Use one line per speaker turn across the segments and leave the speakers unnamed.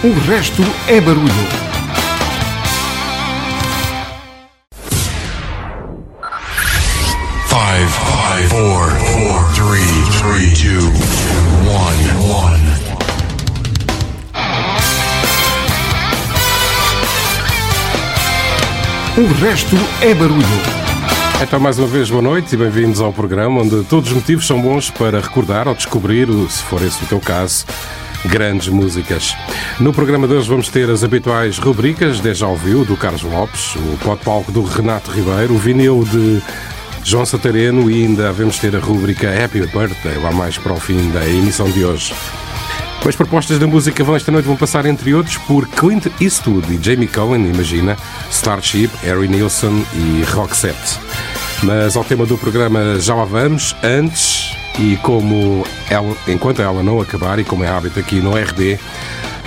O resto é barulho.
Five, five, four, four, three, three, two, one, one.
O resto é barulho.
Então, mais uma vez, boa noite e bem-vindos ao programa onde todos os motivos são bons para recordar ou descobrir, se for esse o teu caso, grandes músicas. No programa de hoje vamos ter as habituais rubricas Deja Ouviu, do Carlos Lopes, o pop-palco do Renato Ribeiro, o vinil de João Satareno e ainda vamos ter a rubrica Happy Birthday, lá mais para o fim da emissão de hoje. As propostas da música vão esta noite vão passar, entre outros, por Clint Eastwood e Jamie Cohen, imagina, Starship, Harry Nilsson e Roxette. Mas ao tema do programa já lá vamos. Antes, e como ela, enquanto ela não acabar, e como é hábito aqui no RD,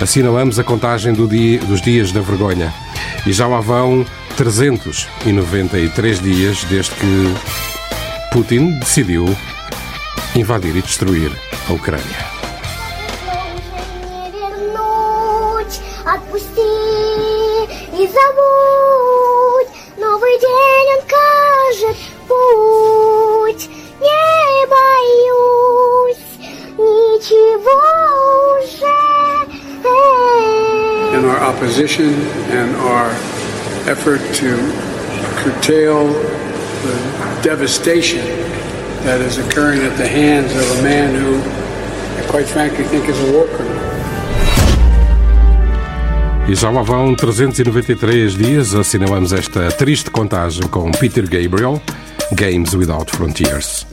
assinalamos a contagem do dia, dos dias da vergonha. E já lá vão 393 dias desde que Putin decidiu invadir e destruir a Ucrânia.
вернуть, отпусти и забудь. Новый день он кажет путь. Не боюсь ничего уже.
in our opposition and our effort to curtail the devastation that is occurring at the hands of a man who, I quite frankly, think is a war criminal.
E já lá vão 393 dias, assinalamos esta triste contagem com Peter Gabriel, Games Without Frontiers.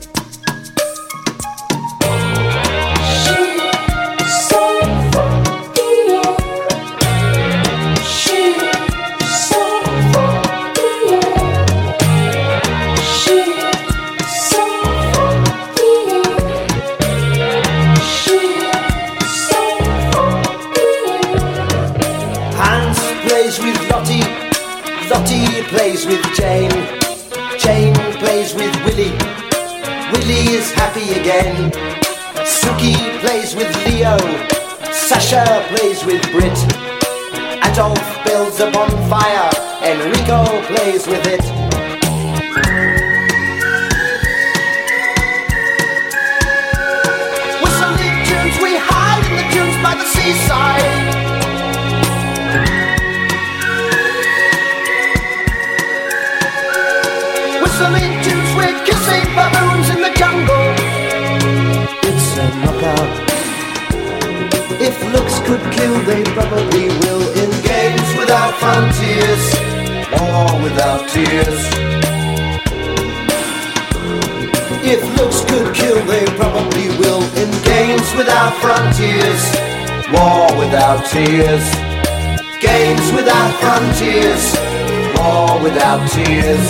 Tears. Games without frontiers, war without tears.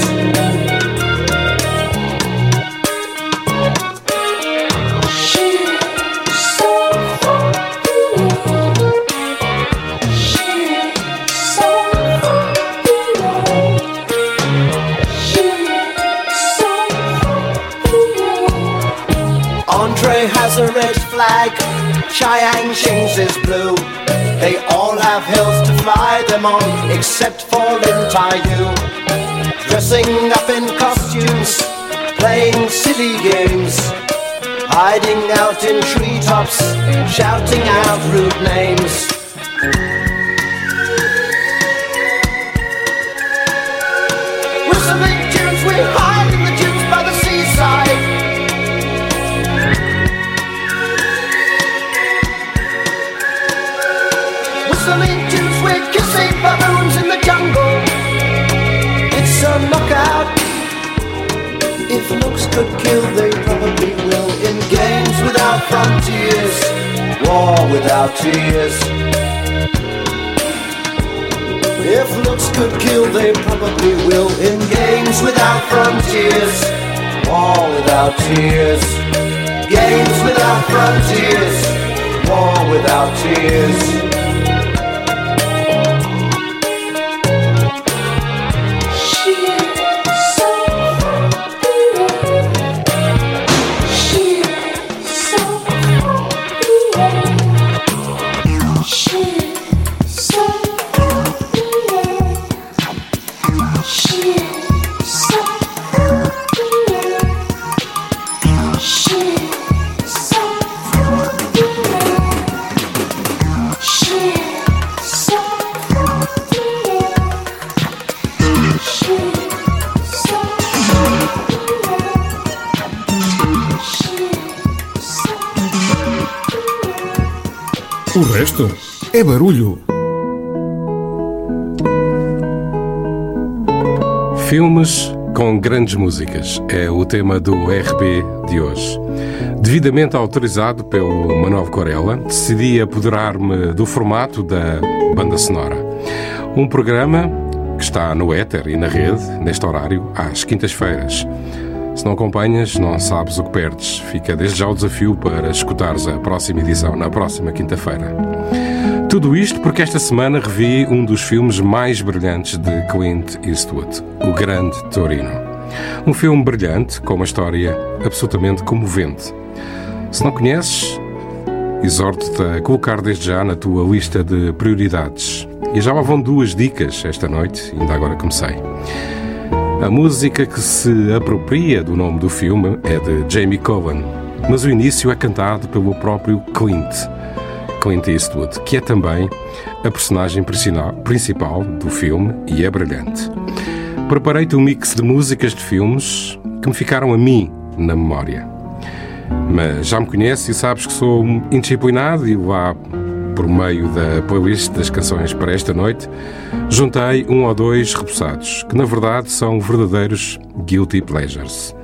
Andre has a red flag, Chiang Shing's is blue. They all have hills to fly them on, except for Lin Taiyu. Dressing up in costumes, playing silly games, hiding out in treetops, shouting out rude names. Could kill, they probably will. In games without frontiers, war without tears. If looks could kill, they probably will. In games without frontiers, war without tears. Games without frontiers, war without tears.
É barulho.
Filmes com grandes músicas é o tema do RB de hoje. Devidamente autorizado pelo Manuel Corella, decidi apoderar-me do formato da banda sonora. Um programa que está no éter e na rede, neste horário, às quintas-feiras. Se não acompanhas, não sabes o que perdes. Fica desde já o desafio para escutares a próxima edição, na próxima quinta-feira. Tudo isto porque esta semana revi um dos filmes mais brilhantes de Clint Eastwood, O Grande Torino. Um filme brilhante, com uma história absolutamente comovente. Se não conheces, exorto-te a colocar desde já na tua lista de prioridades. E já lá vão duas dicas esta noite, ainda agora comecei. A música que se apropria do nome do filme é de Jamie Cohen, mas o início é cantado pelo próprio Clint, Clint Eastwood, que é também a personagem principal do filme e é brilhante. Preparei-te um mix de músicas de filmes que me ficaram a mim na memória. Mas já me conheces e sabes que sou indisciplinado e lá por meio da playlist das canções para esta noite, juntei um ou dois repousados, que na verdade são verdadeiros guilty pleasures.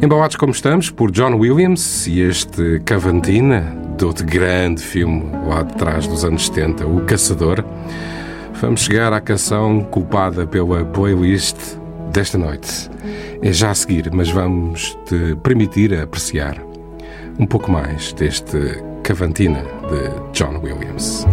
Embalados como estamos por John Williams e este Cavantina, do outro grande filme lá de trás dos anos 70, O Caçador, vamos chegar à canção culpada pela playlist desta noite. É já a seguir, mas vamos te permitir apreciar um pouco mais deste Cavantina de John Williams.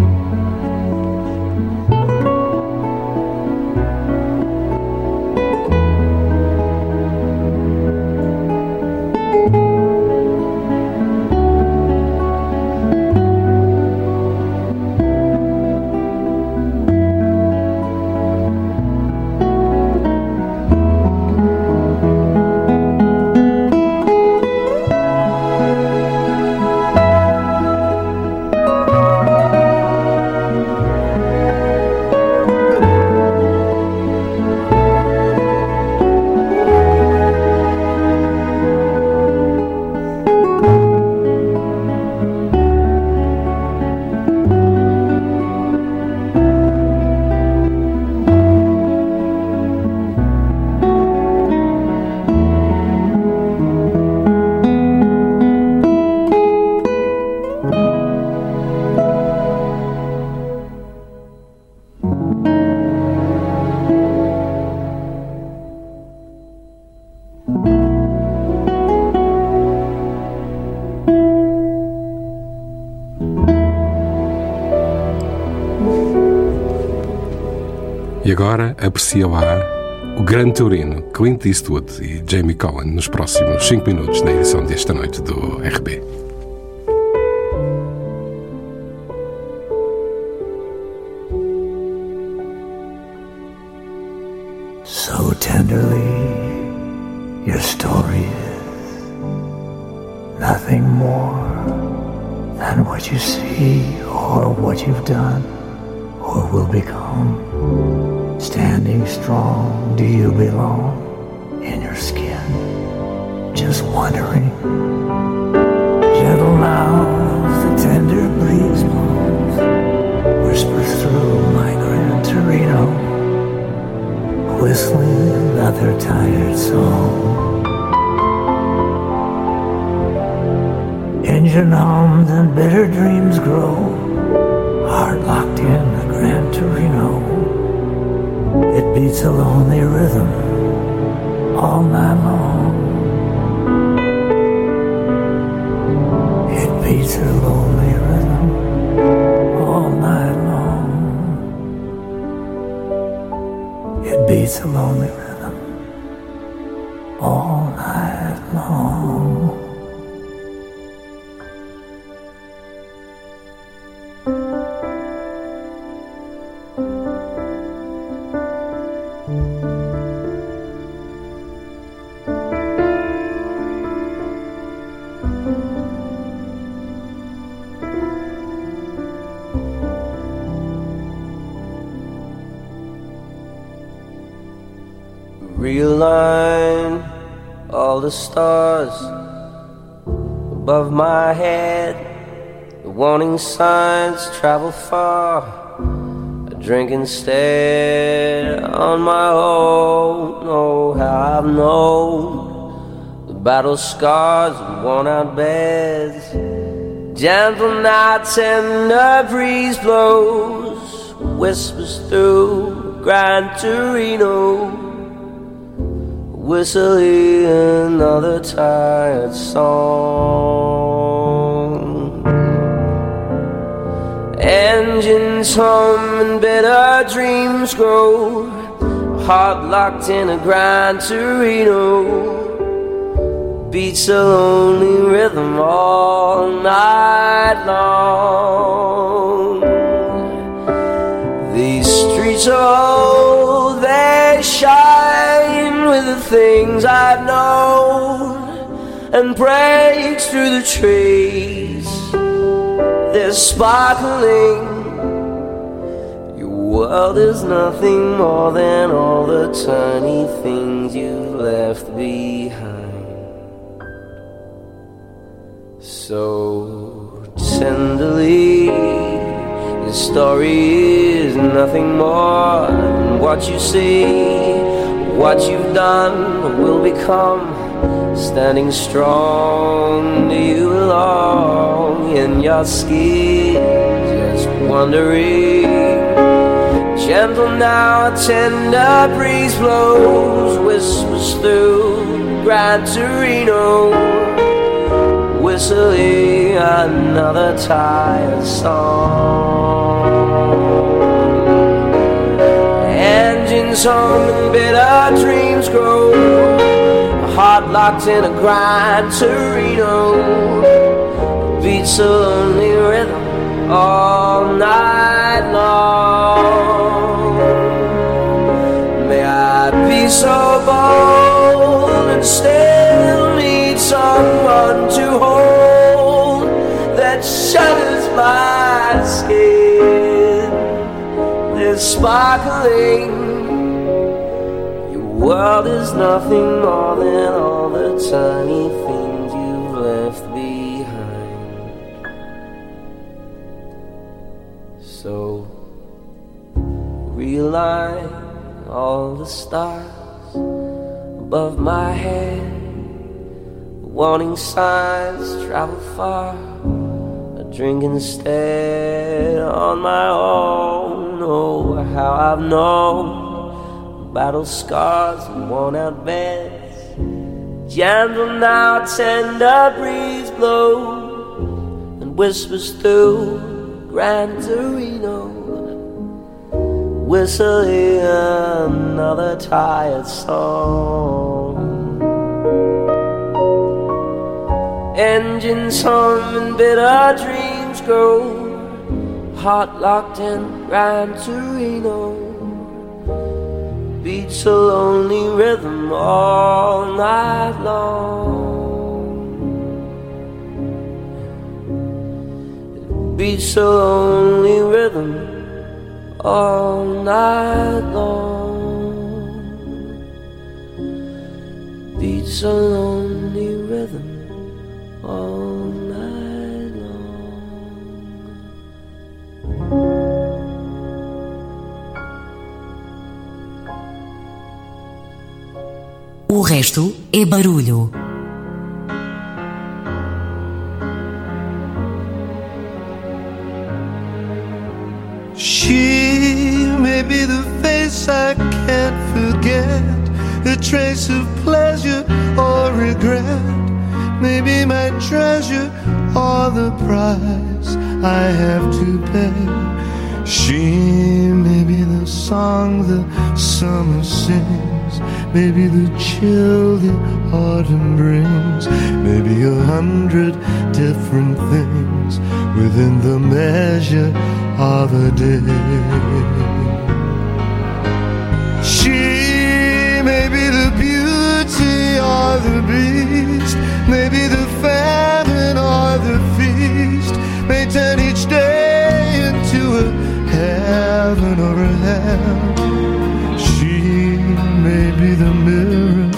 Agora aprecia lá o grande taurino Clint Eastwood e Jamie Cohen nos próximos 5 minutos na edição desta noite do RB.
Travel far. I drink instead on my own. Oh, how I've known the battle scars and worn out beds. Gentle nights and a breeze blows, whispers through Gran Torino whistling another tired song. Engines hum and better dreams grow, heart locked in a Gran Torino. Beats a lonely rhythm all night long. These streets are old, they shine with the things I've known and breaks through the trees. They're sparkling. Your world is nothing more than all the tiny things you've left behind. So tenderly, the story is nothing more than what you see, what you've done will become. Standing strong, you belong in your skin? Just wondering. Gentle now, a tender breeze blows, whispers through Gran Torino whistling another tired song. Engines hum and bitter dreams grow. Heart locked in a Gran Torino beats a lonely rhythm all night long. May I be so bold and still need someone to hold that shudders my skin. They're sparkling. World is nothing more than all the tiny things you've left behind. So realign all the stars above my head. Warning signs travel far. I drink instead on my own. Oh, how I've known battle scars and worn out beds. Gentle now, tender breeze blow and whispers through Gran Torino whistling another tired song. Engines hum and bitter dreams grow, heart locked in Gran Torino. Beats a lonely rhythm all night long. Beats a lonely rhythm all night long. Beats a lonely rhythm all night long.
O resto é barulho.
She may be the face I can't forget, a trace of pleasure or regret. Maybe my treasure or the price I have to pay. She may be the song the summer sings, maybe the chill the autumn brings, maybe a hundred different things within the measure of a day. She may be the beauty or the beast, maybe the famine or the feast, may turn each day into a heaven or a hell. The mirror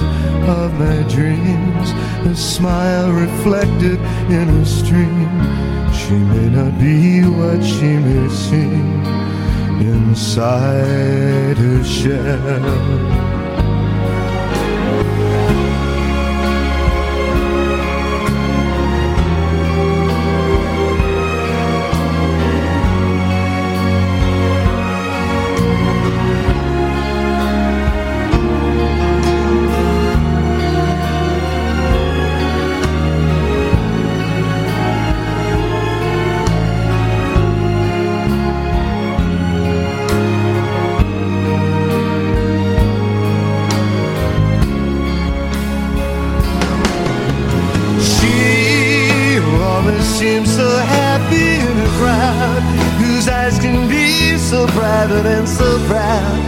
of my dreams, a smile smile reflected in a stream. She may not be what she may seem inside her shell. Private and so proud.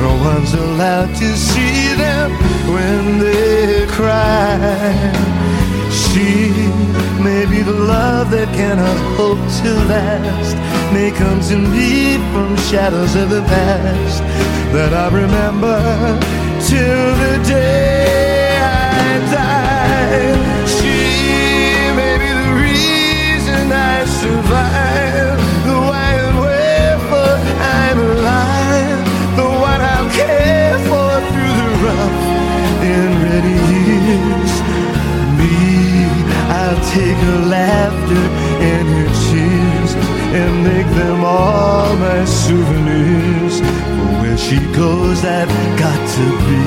No one's allowed to see them when they cry. She may be the love that cannot hope to last. May come to me from shadows of the past that I remember till the day I die. Take her laughter and her tears and make them all my souvenirs. For where she goes, I've got to be.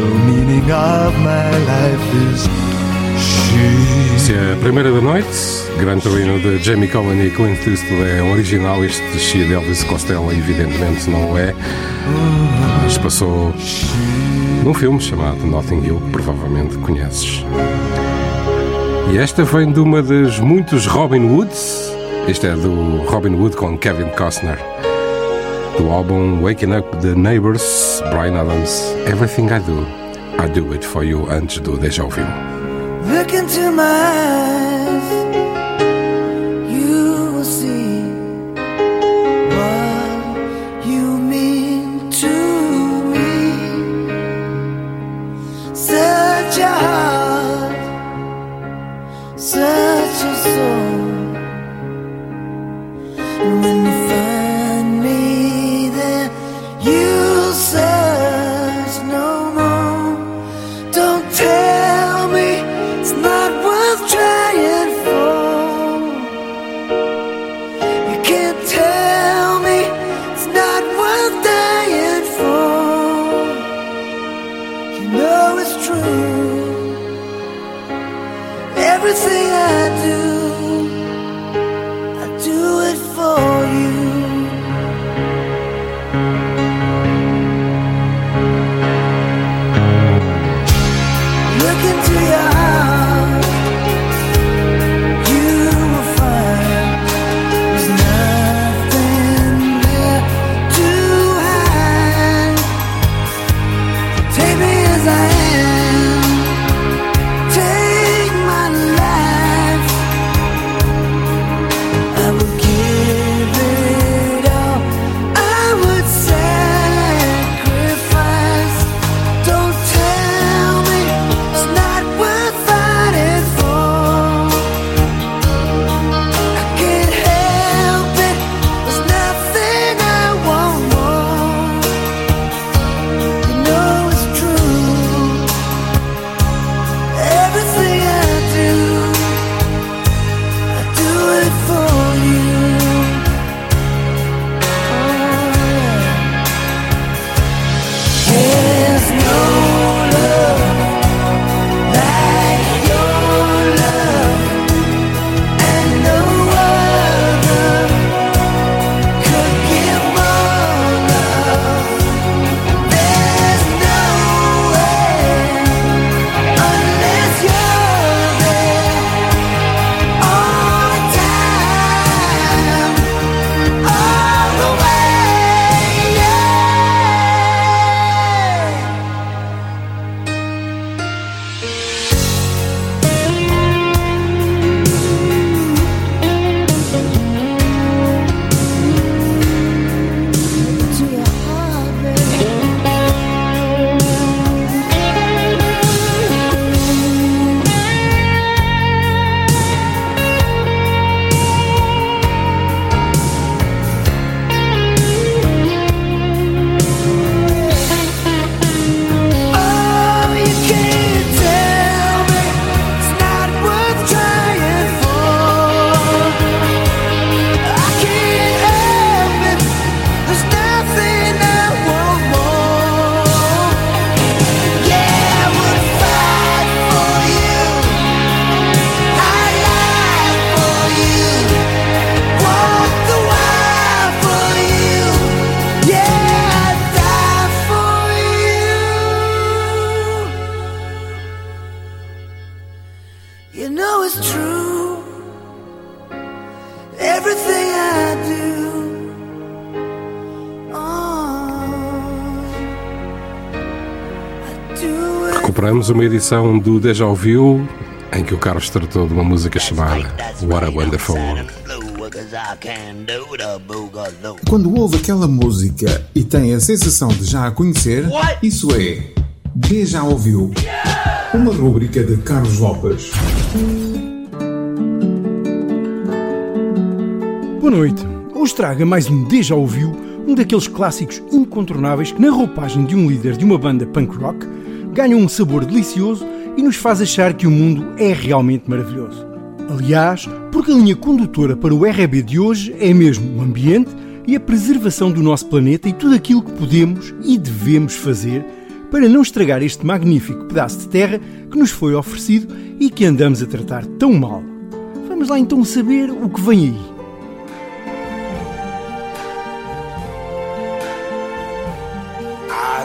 The meaning of my life is
é a primeira da noite, Gran Torino de Jamie Cohen e Clint Eastwood é original, este She de Elvis Costello evidentemente não é. Mas passou num filme chamado Notting Hill, que provavelmente conheces. E esta vem de uma das muitos Robin Woods. Este é do Robin Hood com Kevin Costner. Do álbum Waking Up the Neighbors, Brian Adams, Everything I Do, I Do It For You, antes do Deja Vu.
Look into my
Recuperamos uma edição do Deja Ouviu em que o Carlos tratou de uma música chamada What a Wonderful World.
Quando ouve aquela música e tem a sensação de já a conhecer, isso é D já ouviu. Uma rúbrica de Carlos Lopes.
Boa noite. Hoje traga mais um Deja Ouviu, um daqueles clássicos incontornáveis que, na roupagem de um líder de uma banda punk rock, ganham um sabor delicioso e nos faz achar que o mundo é realmente maravilhoso. Aliás, porque a linha condutora para o RB de hoje é mesmo o ambiente e a preservação do nosso planeta e tudo aquilo que podemos e devemos fazer para não estragar este magnífico pedaço de terra que nos foi oferecido e que andamos a tratar tão mal. Vamos lá então saber o que vem aí.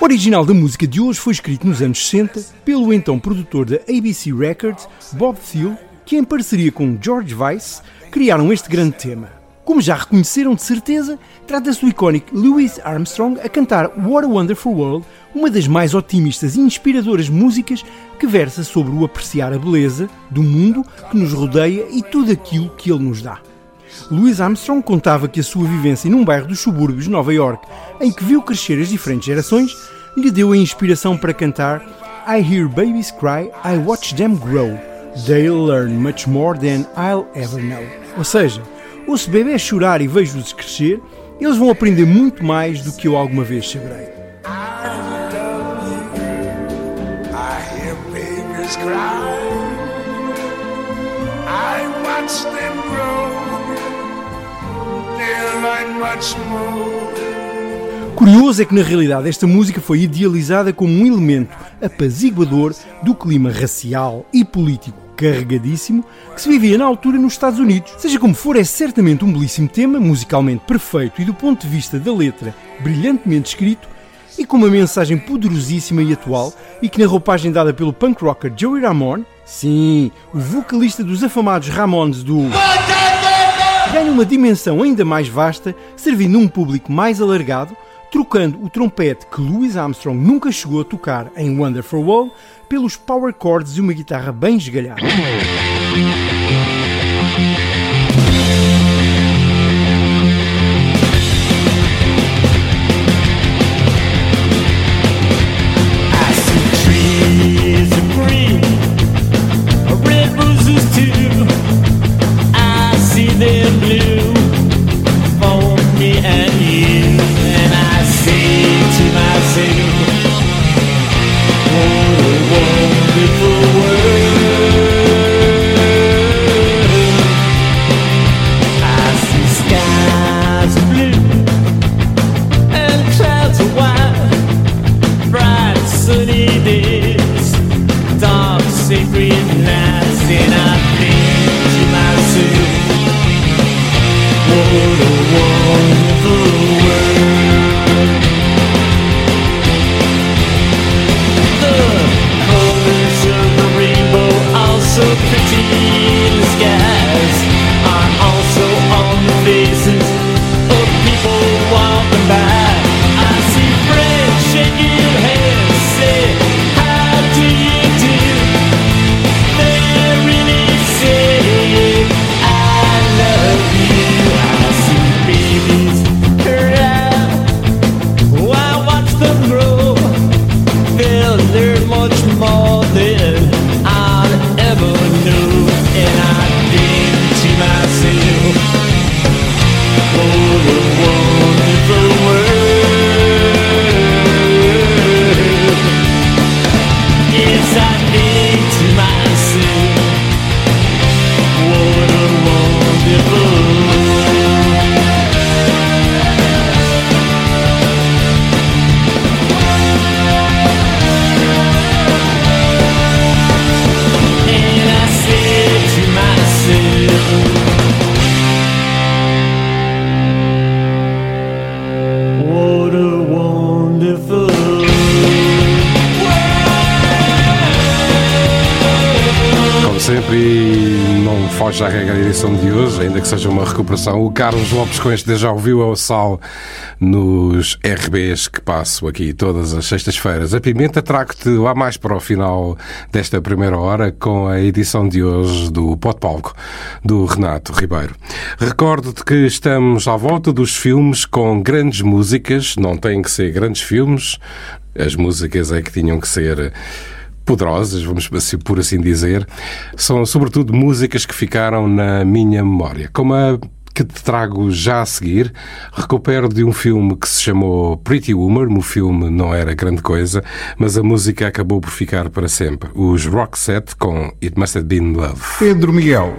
O original da música de hoje foi escrito nos anos 60 pelo então produtor da ABC Records, Bob Thiel, que em parceria com George Weiss criaram este grande tema. Como já reconheceram de certeza, trata-se do icónico Louis Armstrong a cantar What a Wonderful World, uma das mais otimistas e inspiradoras músicas que versa sobre o apreciar a beleza do mundo que nos rodeia e tudo aquilo que ele nos dá. Louis Armstrong contava que a sua vivência num bairro dos subúrbios de Nova York, em que viu crescer as diferentes gerações, lhe deu a inspiração para cantar I hear babies cry, I watch them grow. They'll learn much more than I'll ever know. Ou seja, ouço bebês chorar e vejo-os crescer, eles vão aprender muito mais do que eu alguma vez saberei.
I watch them
Curioso é que na realidade esta música foi idealizada como um elemento apaziguador do clima racial e político carregadíssimo que se vivia na altura nos Estados Unidos. Seja como for, é certamente um belíssimo tema, musicalmente perfeito e do ponto de vista da letra brilhantemente escrito e com uma mensagem poderosíssima e atual e que na roupagem dada pelo punk rocker Joey Ramone, sim, o vocalista dos afamados Ramones do ganha uma dimensão ainda mais vasta, servindo um público mais alargado, trocando o trompete que Louis Armstrong nunca chegou a tocar em Wonderful World pelos power chords de uma guitarra bem esgalhada.
Recuperação. O Carlos Lopes com este já ouviu ao sal nos RBs que passo aqui todas as sextas-feiras. A Pimenta trago-te lá mais para o final desta primeira hora com a edição de hoje do Pot Palco, do Renato Ribeiro. Recordo-te que estamos à volta dos filmes com grandes músicas, não têm que ser grandes filmes, as músicas é que tinham que ser poderosas, vamos assim- por assim dizer, são sobretudo músicas que ficaram na minha memória. Como a que te trago já a seguir, recupero de um filme que se chamou Pretty Woman. O filme não era grande coisa, mas a música acabou por ficar para sempre. Os Roxette com It Must Have Been Love.
Pedro Miguel.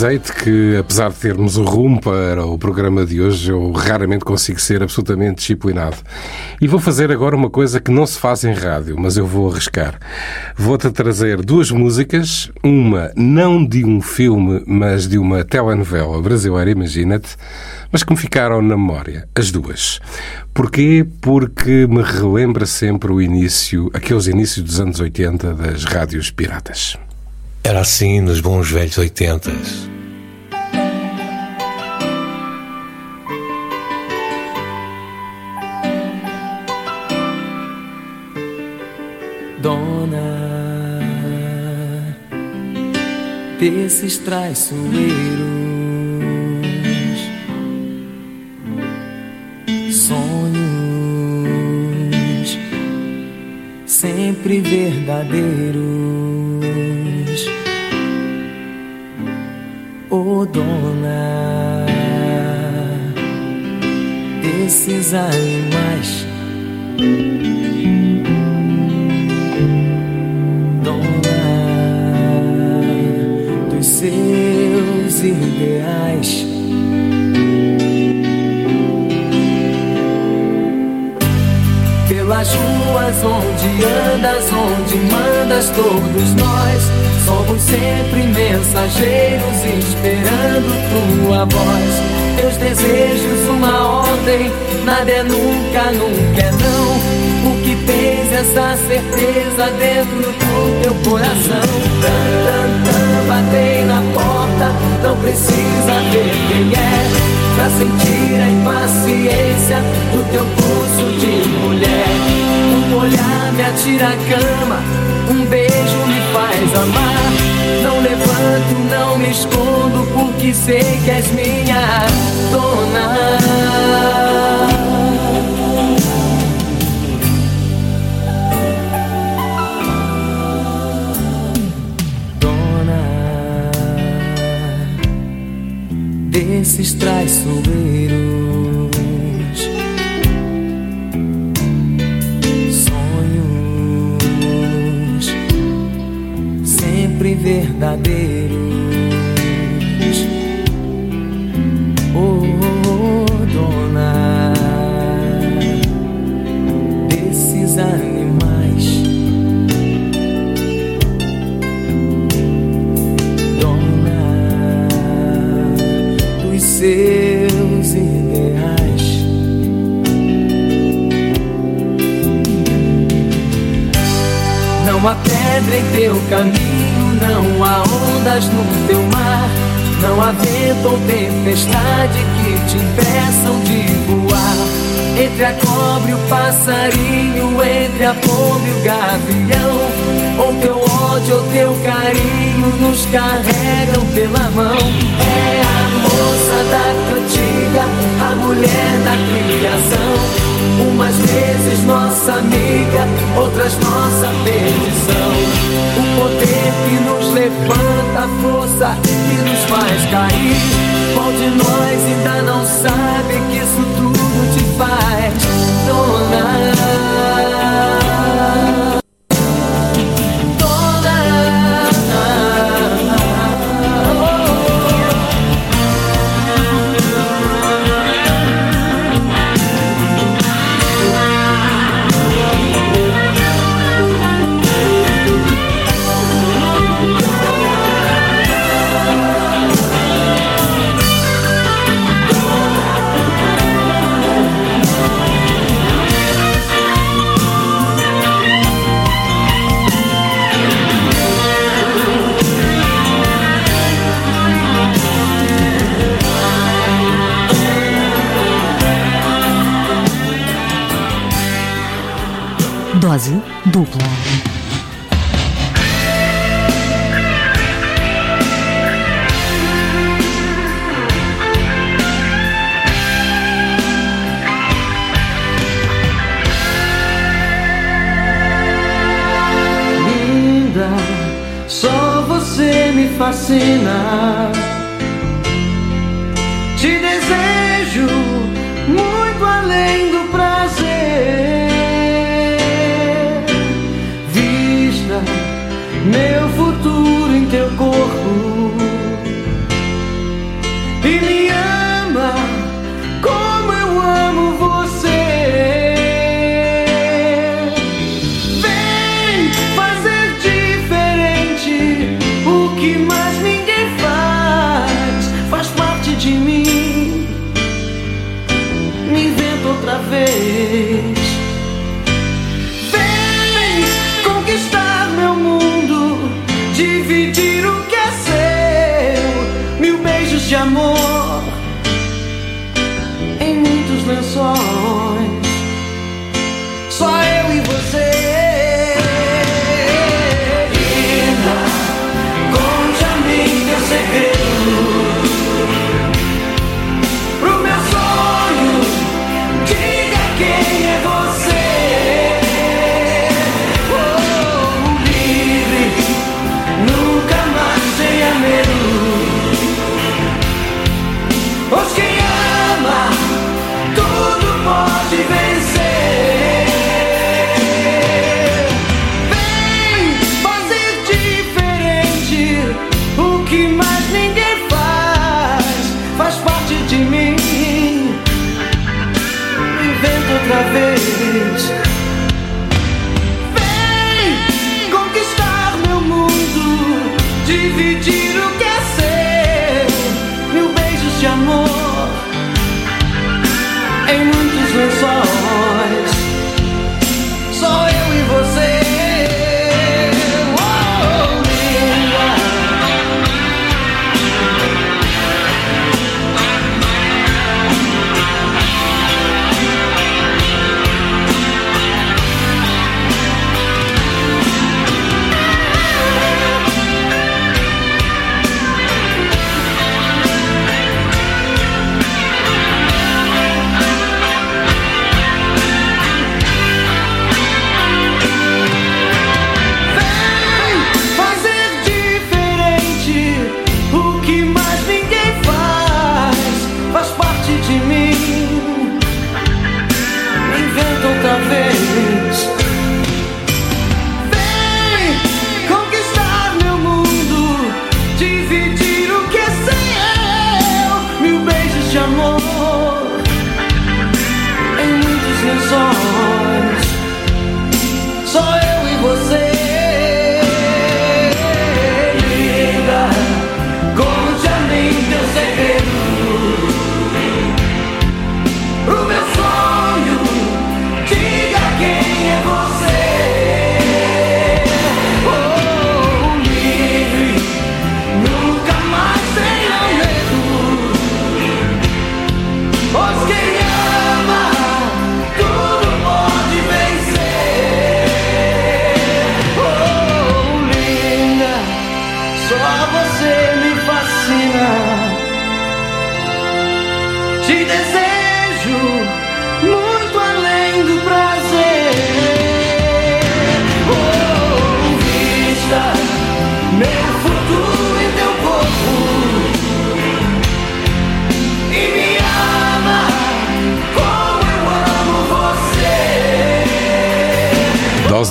Avisei-te que, apesar de termos o rumo para o programa de hoje, eu raramente consigo ser absolutamente disciplinado. E vou fazer agora uma coisa que não se faz em rádio, mas eu vou arriscar. Vou-te trazer duas músicas, uma não de um filme, mas de uma telenovela brasileira, imagina-te, mas que me ficaram na memória, as duas. Porquê? Porque me relembra sempre o início, aqueles inícios dos anos 80 das rádios piratas.
Era assim nos bons velhos oitentas.
Desses traiçoeiros, sonhos sempre verdadeiros. Ô dona desses animais. Pelas ruas onde andas, onde mandas, todos nós somos sempre mensageiros esperando tua voz. Teus desejos, uma ordem, nada é nunca, nunca é não. O que tens essa certeza dentro do teu coração? Tan, tan, tan, batei na porta, não precisa ver quem é. Pra sentir a impaciência do teu pulso de mulher. Um olhar me atira a cama, um beijo me faz amar. Não levanto, não me escondo, porque sei que és minha dona. Desses traiçoeiros. Sonhos sempre verdadeiros. Oh, dona desses animais. Pedra em teu caminho, não há ondas no teu mar, não há vento ou tempestade que te impeçam de voar. Entre a cobra e o passarinho, entre a pomba e o gavião, ou teu ódio ou teu carinho nos carregam pela mão. É a moça da cantiga, a mulher da criação. Umas vezes nossa amiga, outras nossa perdição. O poder que nos levanta, a força que nos faz cair. Qual de nós ainda não sabe que isso tudo te faz, dona? Me fascina. Te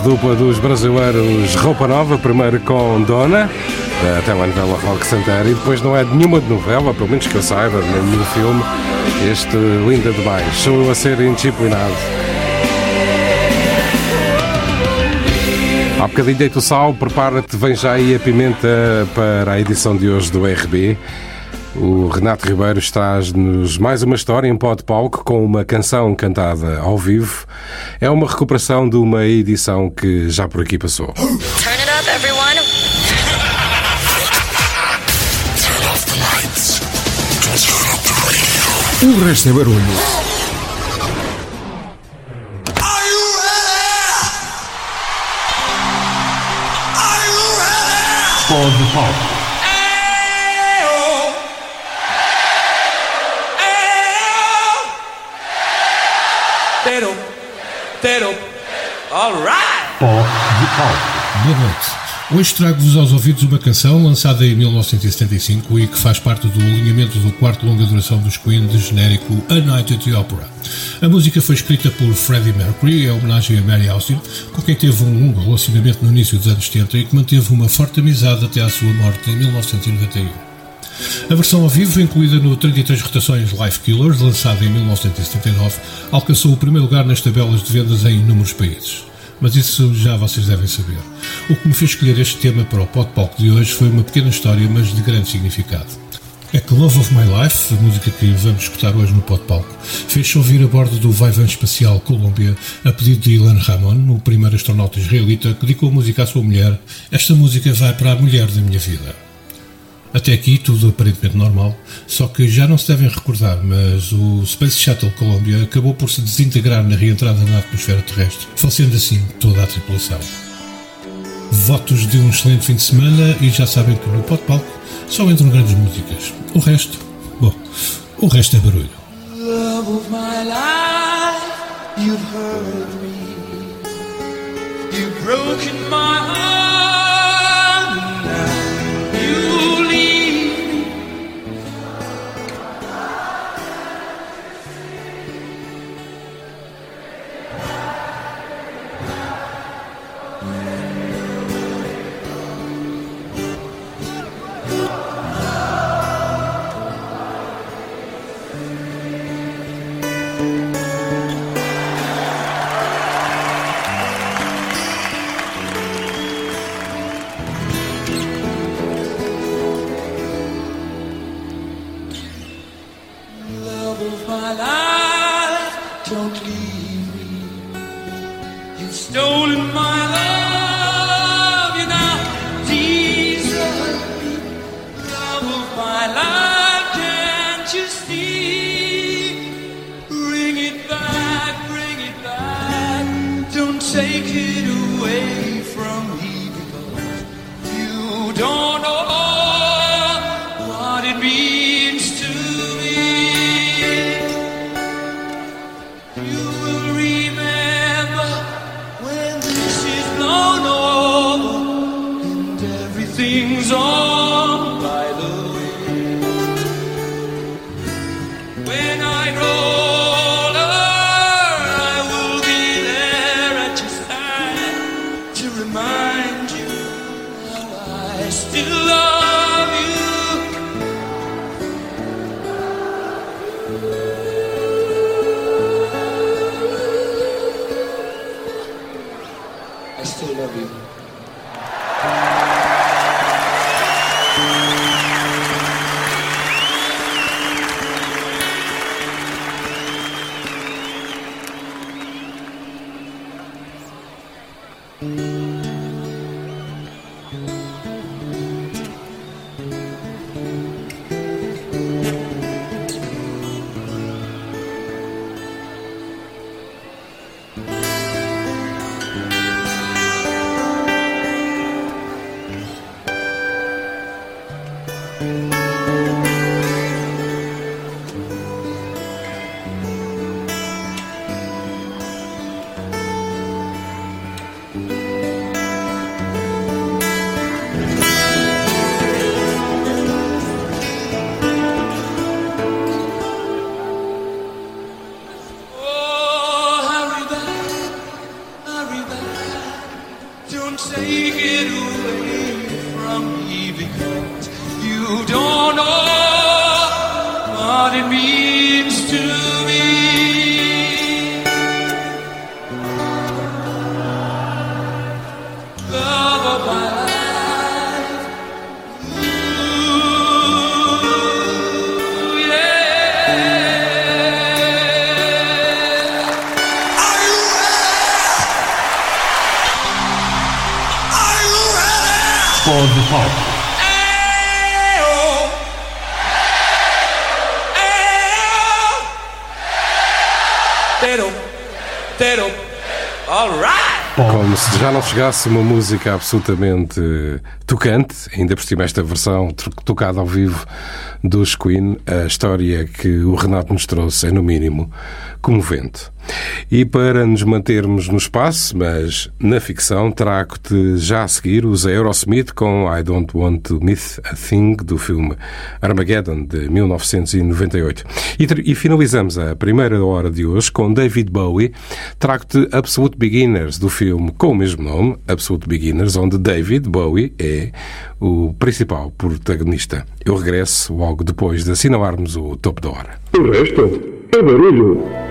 dupla dos brasileiros Roupa Nova, primeiro com Dona, da telenovela Rock Santeiro, e depois não é de nenhuma de novela, pelo menos que eu saiba, nem nenhum filme, este Linda Demais. Sou a ser indisciplinado. Há bocadinho deito o sal, prepara-te, vem já aí a pimenta para a edição de hoje do RB. O Renato Ribeiro traz-nos mais uma história em pó de palco com uma canção cantada ao vivo. É uma recuperação de uma edição que já por aqui passou.
Turn it up, everyone.
O resto é barulho.
Pó de palco.
Boa noite. Hoje trago-vos aos ouvidos uma canção lançada em 1975 e que faz parte do alinhamento do quarto longa duração dos Queen de genérico A Night at the Opera. A música foi escrita por Freddie Mercury em homenagem a Mary Austin, com quem teve um longo relacionamento no início dos anos 70 e que manteve uma forte amizade até à sua morte em 1991. A versão ao vivo, incluída no 33 rotações Life Killers, lançada em 1979, alcançou o primeiro lugar nas tabelas de vendas em inúmeros países. Mas isso já vocês devem saber. O que me fez escolher este tema para o Pod Palco de hoje foi uma pequena história, mas de grande significado. É que Love of My Life, a música que vamos escutar hoje no Pod Palco, fez-se ouvir a bordo do Vai-Van Espacial Colômbia a pedido de Ilan Ramon, o primeiro astronauta israelita que dedicou a música à sua mulher. Esta música vai para a mulher da minha vida. Até aqui tudo aparentemente normal, só que já não se devem recordar, mas o Space Shuttle Columbia acabou por se desintegrar na reentrada na atmosfera terrestre, falecendo assim toda a tripulação. Votos de um excelente fim de semana e já sabem que no Pod Palco só entram grandes músicas. O resto, bom, o resto é barulho.
Love of my life, you've me. You've broken my my life,
já não chegasse uma música absolutamente tocante, ainda por cima esta versão tocada ao vivo dos Queen, a história que o Renato nos trouxe é, no mínimo, comovente. E para nos mantermos no espaço, mas na ficção, trago-te já a seguir os Aerosmith com I Don't Want to Miss a Thing do filme Armageddon de 1998. E, e finalizamos a primeira hora de hoje com David Bowie. Trago-te Absolute Beginners do filme com o mesmo nome, Absolute Beginners, onde David Bowie é o principal protagonista. Eu regresso logo depois de assinalarmos o topo da hora.
O resto é barulho.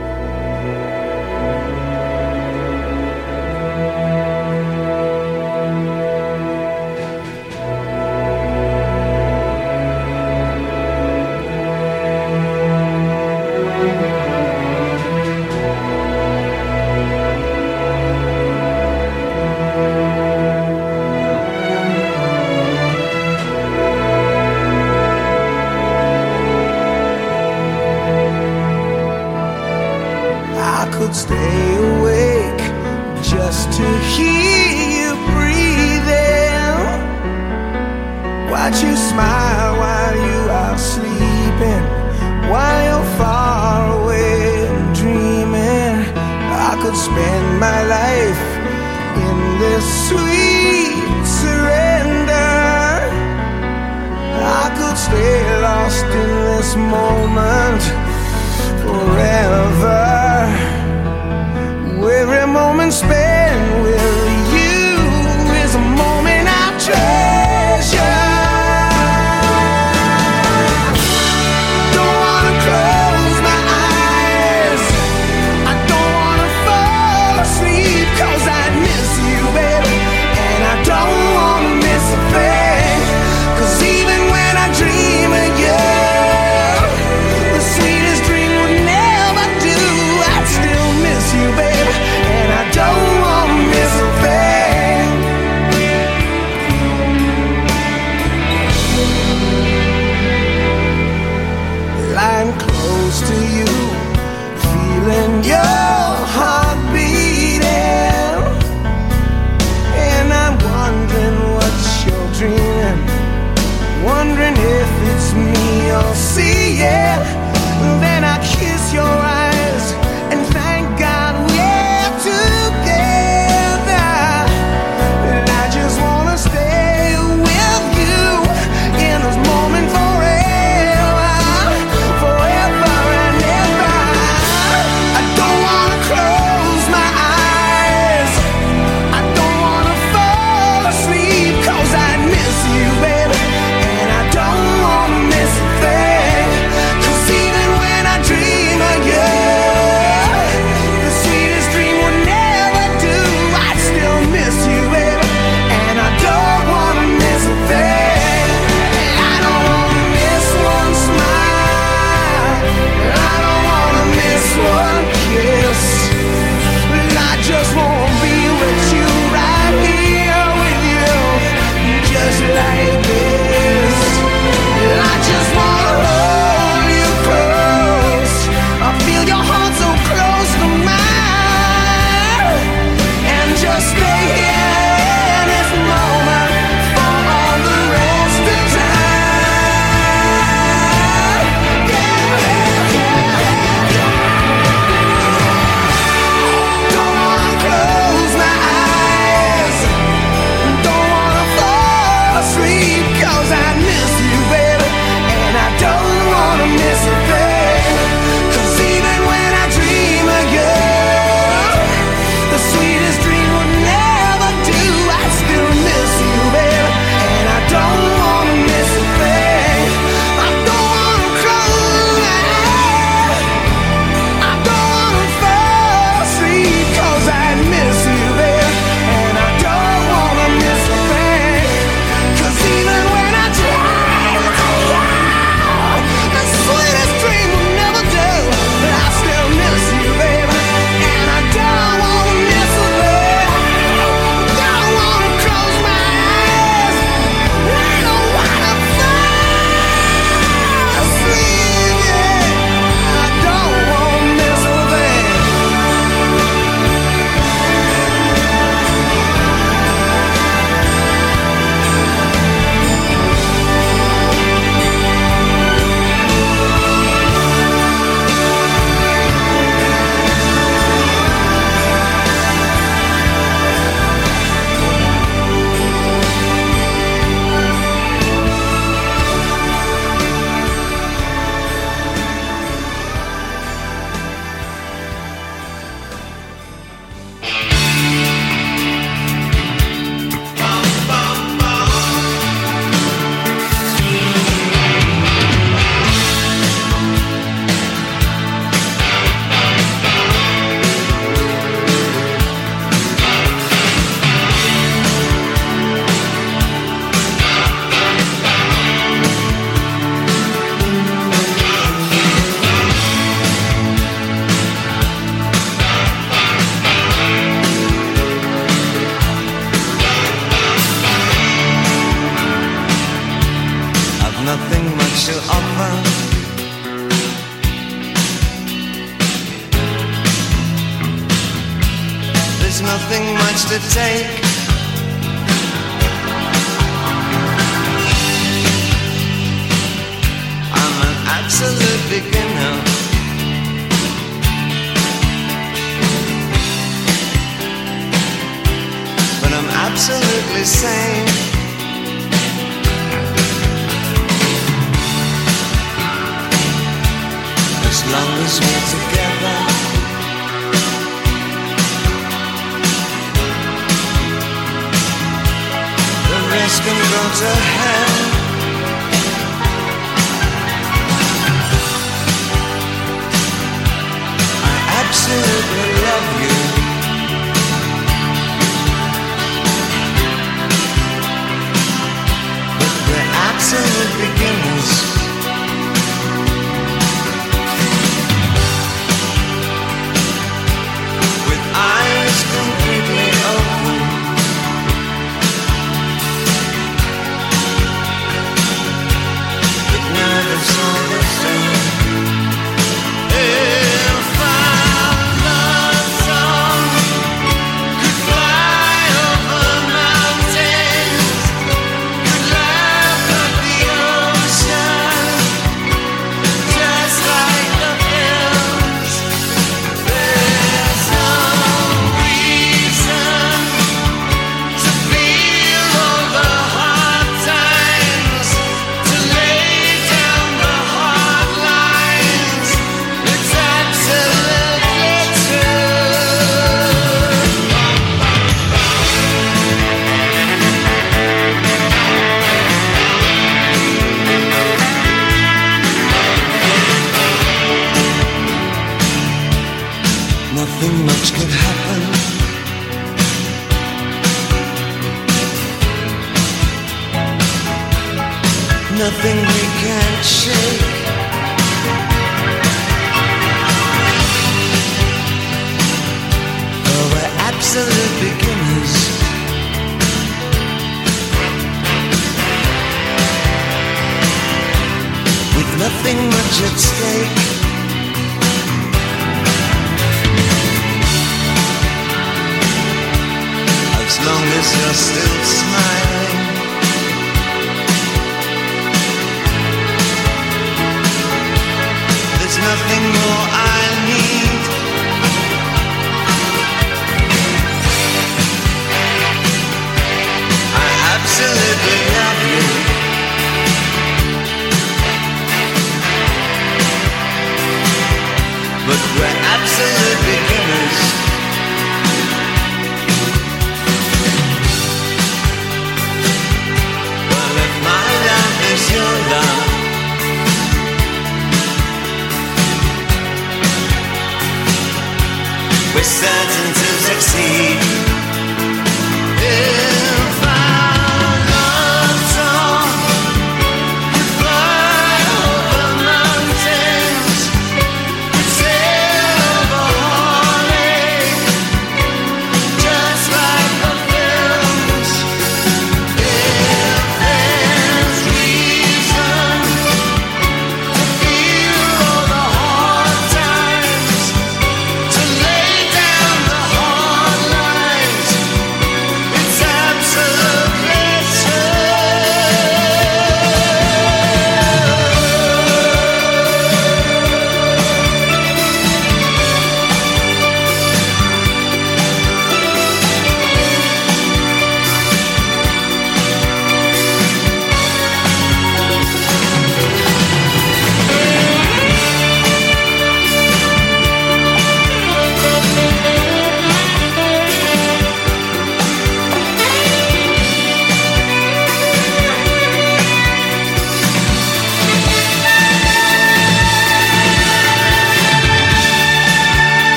Nothing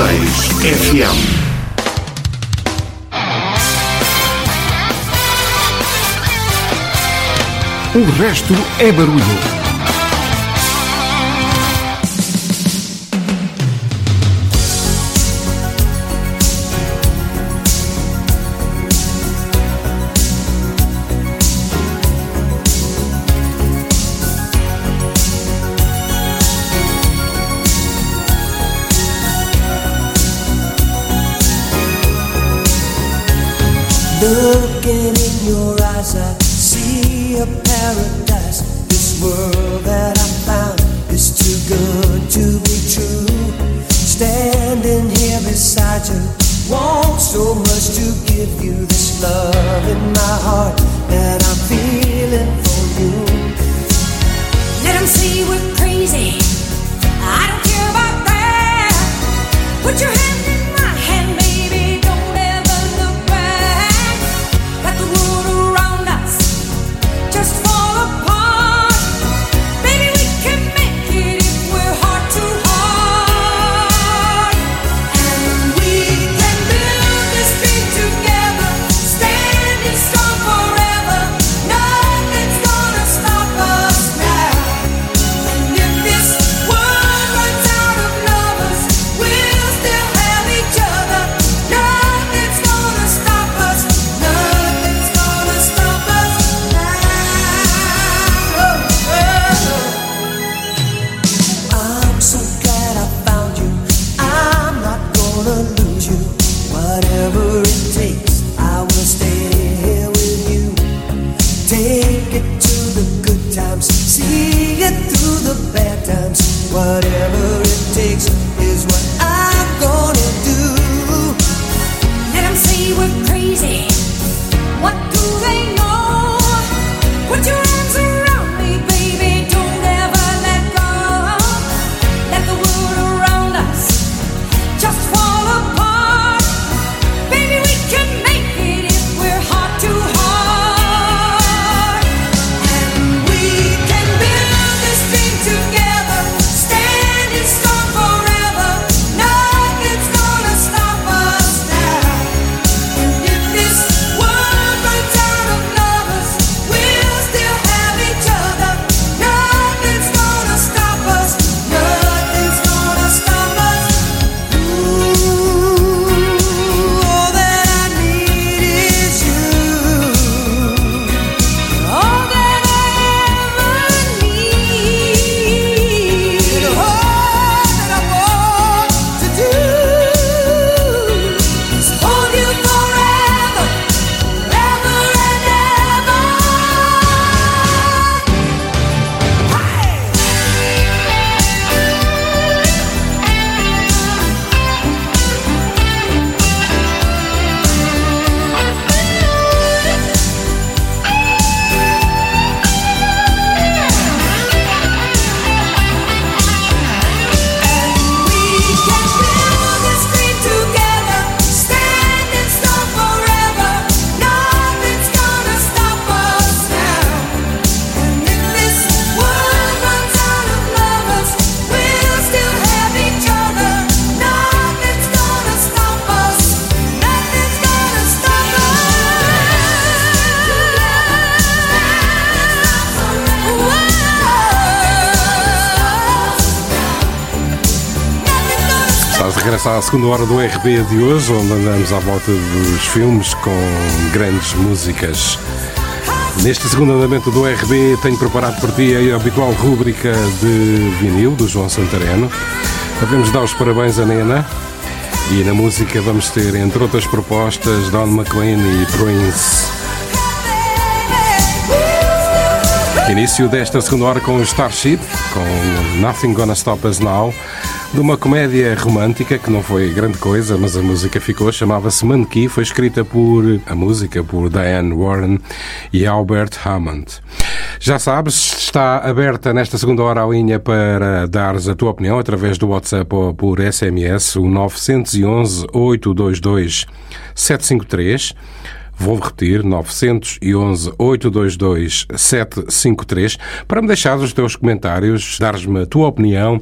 105.6 FM
O resto é barulho.
Segunda hora do RB de hoje, onde andamos à volta dos filmes com grandes músicas. Neste segundo andamento do RB, tenho preparado para ti a habitual rúbrica de vinil do João Santareno. Devemos dar os parabéns a Nena. E na música vamos ter, entre outras propostas, Don McLean e Prince. Início desta segunda hora com Starship, com Nothing Gonna Stop Us Now, de uma comédia romântica que não foi grande coisa, mas a música ficou, chamava-se Monkey, foi escrita por a música por Diane Warren e Albert Hammond. Já sabes, está aberta nesta segunda hora a linha para dares a tua opinião através do WhatsApp ou por SMS, o 911 822 753. Vou repetir, 911 822 753, para me deixar os teus comentários, dares-me a tua opinião,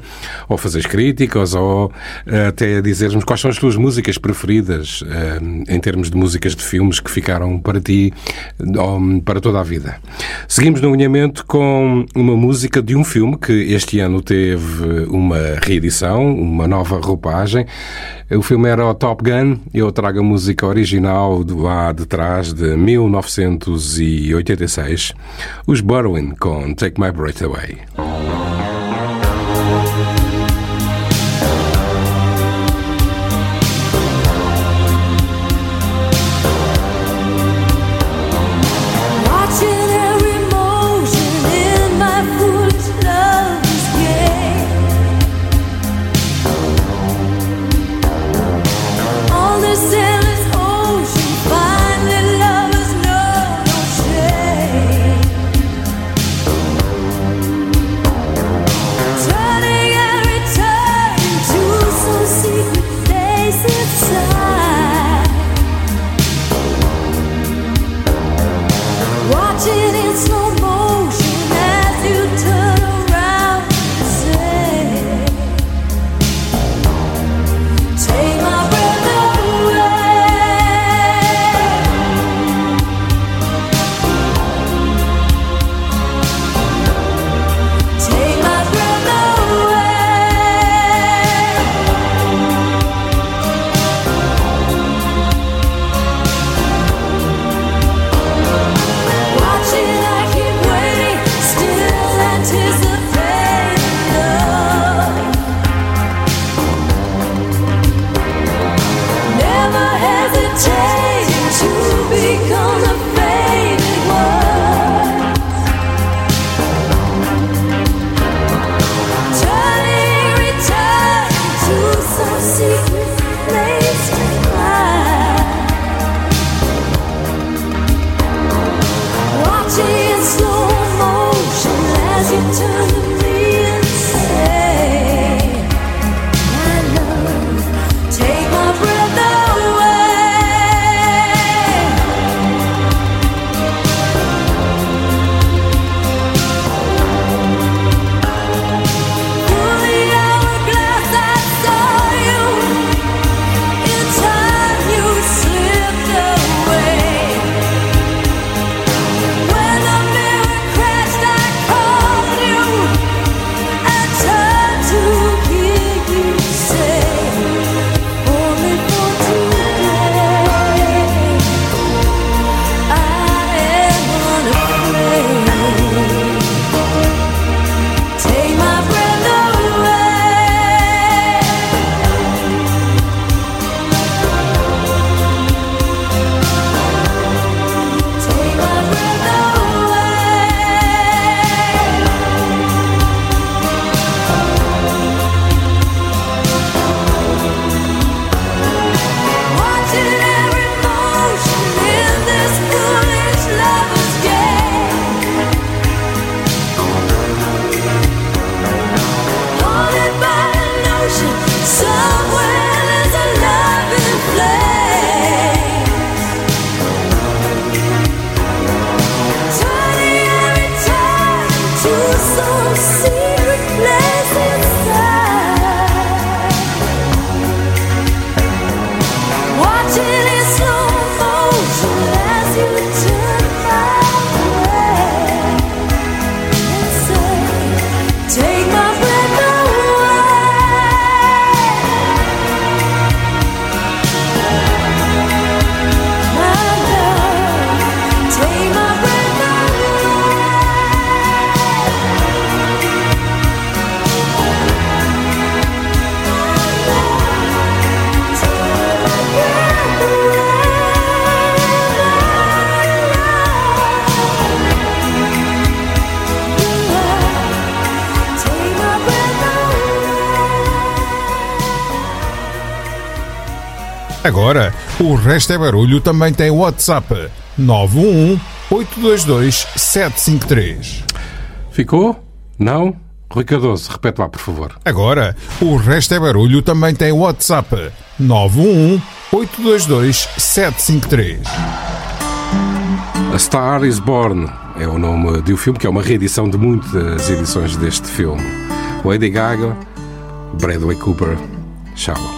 ou fazeres críticas, ou eh, até dizeres-me quais são as tuas músicas preferidas, eh, em termos de músicas de filmes que ficaram para ti para toda a vida. Seguimos no alinhamento com uma música de um filme que este ano teve uma reedição, uma nova roupagem. O filme era o Top Gun, eu trago a música original do lá de trás de 1986, os Burwin com Take My Breath Away.
Agora, o Resto é Barulho também tem WhatsApp 911 822 753.
Ficou? Não? Rui Cardoso, repete lá, por favor.
Agora, o Resto é Barulho também tem WhatsApp 911 822 753.
A Star is Born é o nome de um filme que é uma reedição de muitas edições deste filme. Lady Gaga, Bradley Cooper, Shallow.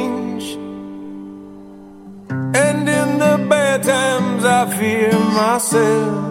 Fear myself.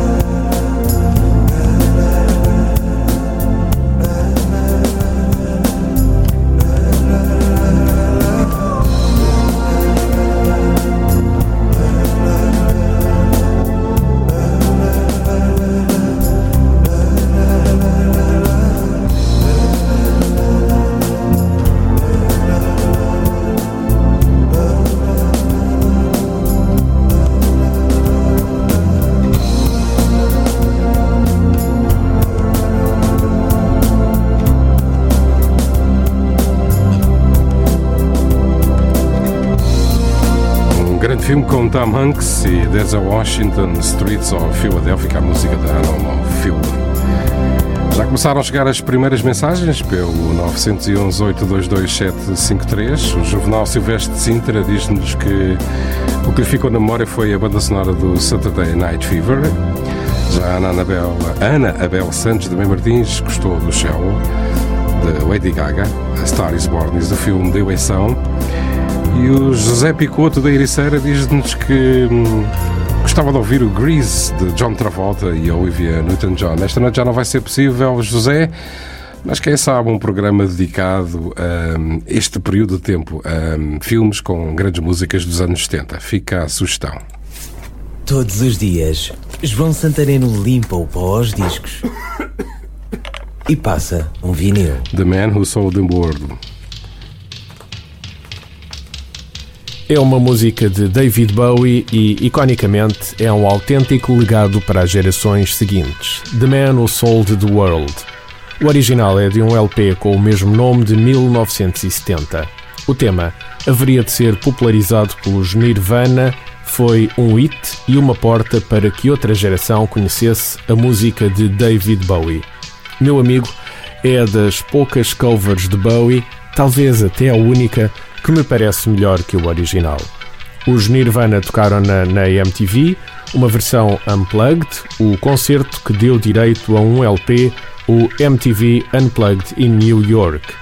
Filme com Tom Hanks e a Washington Streets of Philadelphia, a música da Animal Film. Já começaram a chegar as primeiras mensagens pelo 911-822-753. O Juvenal Silvestre de Sintra diz-nos que o que lhe ficou na memória foi a banda sonora do Saturday Night Fever. Já a Ana Ana Abel Santos de Martins gostou do Shell, de Lady Gaga. A Star is Born do filme de eleição. E o José Picoto da Ericeira diz-nos que hum, gostava de ouvir o Grease de John Travolta e Olivia Newton-John. Esta noite já não vai ser possível, José, mas quem sabe um programa dedicado a hum, este período de tempo, a hum, filmes com grandes músicas dos anos 70. Fica a sugestão.
Todos os dias, João Santareno limpa o pó aos discos e passa um vinil.
The Man Who Sold the World.
É uma música de David Bowie e, iconicamente, é um autêntico legado para as gerações seguintes. The Man Who Sold the World. O original é de um LP com o mesmo nome de 1970. O tema haveria de ser popularizado pelos Nirvana, foi um hit e uma porta para que outra geração conhecesse a música de David Bowie. Meu amigo, é das poucas covers de Bowie, talvez até a única, que me parece melhor que o original. Os Nirvana tocaram na, na MTV, uma versão unplugged, o concerto que deu direito a um LP, o MTV Unplugged in New York.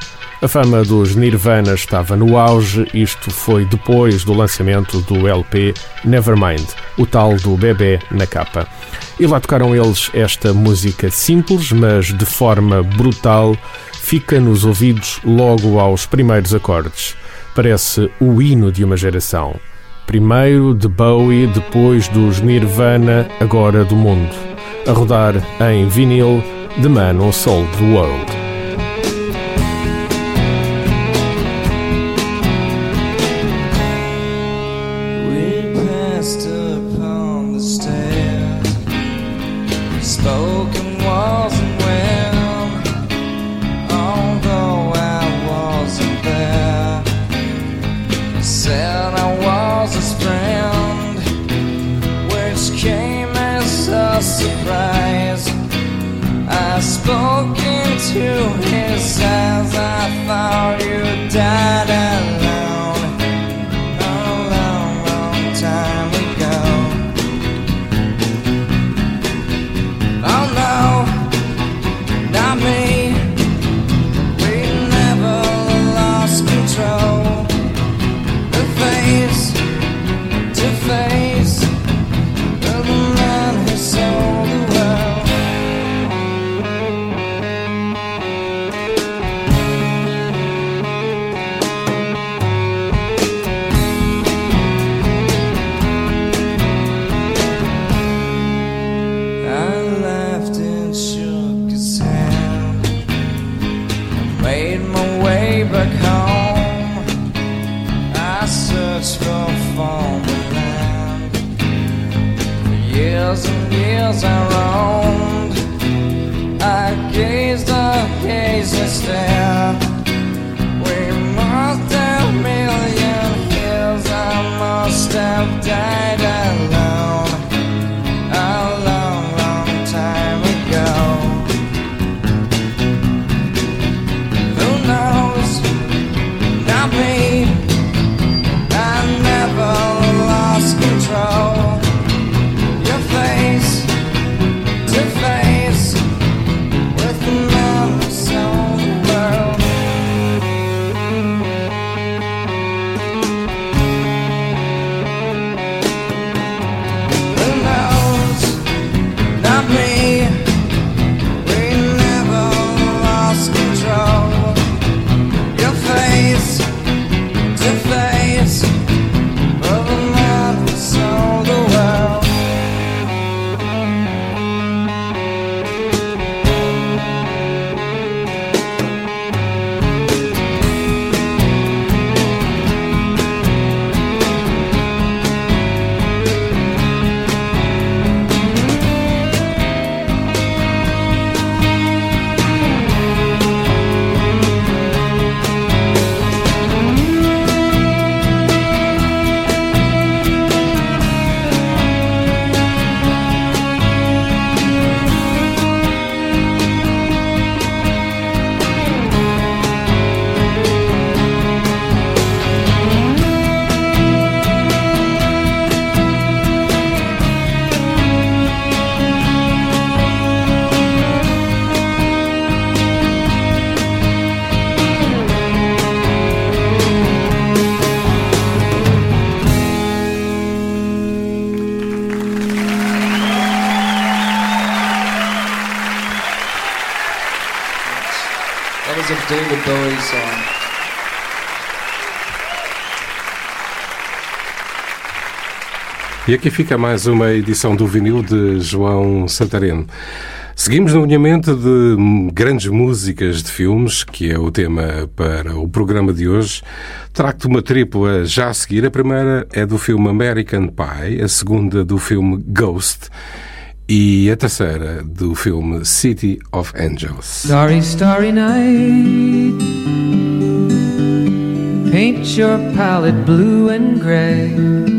A fama dos Nirvana estava no auge, isto foi depois do lançamento do LP Nevermind, o tal do bebê na capa. E lá tocaram eles esta música simples, mas de forma brutal, fica nos ouvidos logo aos primeiros acordes. Parece o hino de uma geração. Primeiro de Bowie, depois dos Nirvana, agora do mundo. A rodar em vinil The Man Who Sold the World.
E aqui fica mais uma edição do vinil de João Santareno. Seguimos no alinhamento de grandes músicas de filmes, que é o tema para o programa de hoje. Trago-te uma tripla já a seguir. A primeira é do filme American Pie, a segunda do filme Ghost e a terceira do filme City of Angels.
Starry, starry night. Paint your palette blue and gray.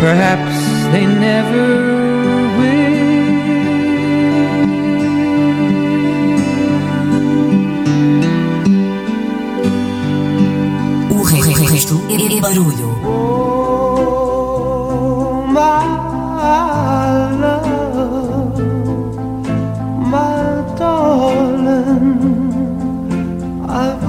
Perhaps they never
O resto é barulho.
Oh, my love, my darling, I've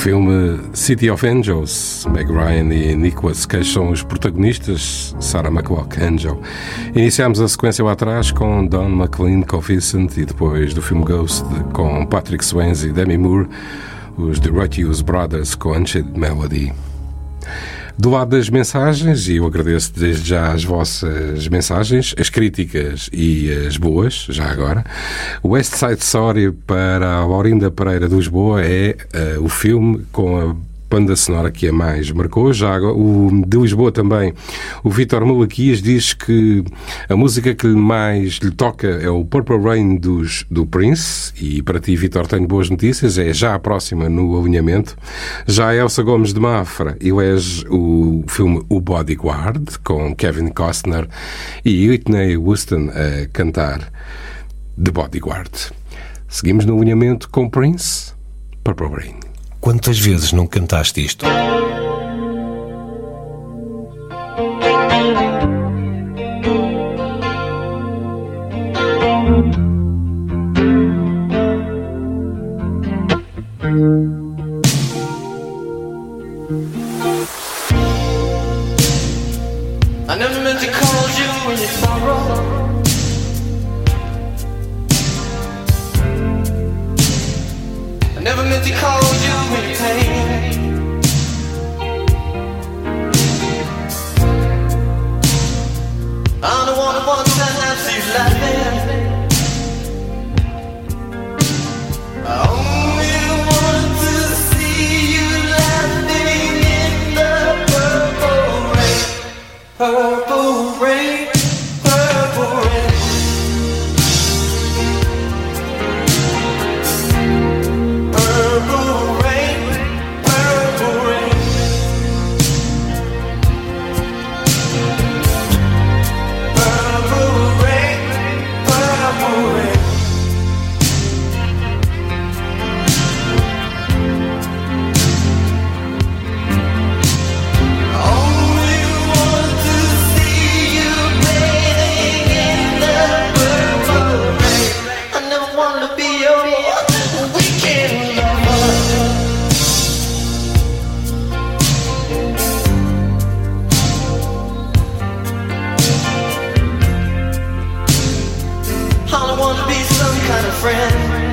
filme City of Angels, Meg Ryan e Nicholas Cage são os protagonistas, Sarah McLaughlin Angel. Iniciámos a sequência lá atrás com Don McLean, Vincent e depois do filme Ghost com Patrick Swayze e Demi Moore, os The Righteous Brothers com Unchained Melody. Do lado das mensagens, e eu agradeço desde já as vossas mensagens, as críticas e as boas, já agora. West Side Story para a Laurinda Pereira de Lisboa é eh, o filme com a banda sonora que a mais marcou. Já o de Lisboa também, o Vítor Malaquias diz que a música que mais lhe toca é o Purple Rain dos, do Prince. E para ti, Vítor, tenho boas notícias. É já a próxima no alinhamento. Já a Elsa Gomes de Mafra elege o filme O Bodyguard, com Kevin Costner e Whitney Houston a cantar The Bodyguard. Seguimos no alinhamento com Prince, Purple Rain.
Quantas vezes não cantaste isto?
want to be some kind of friend.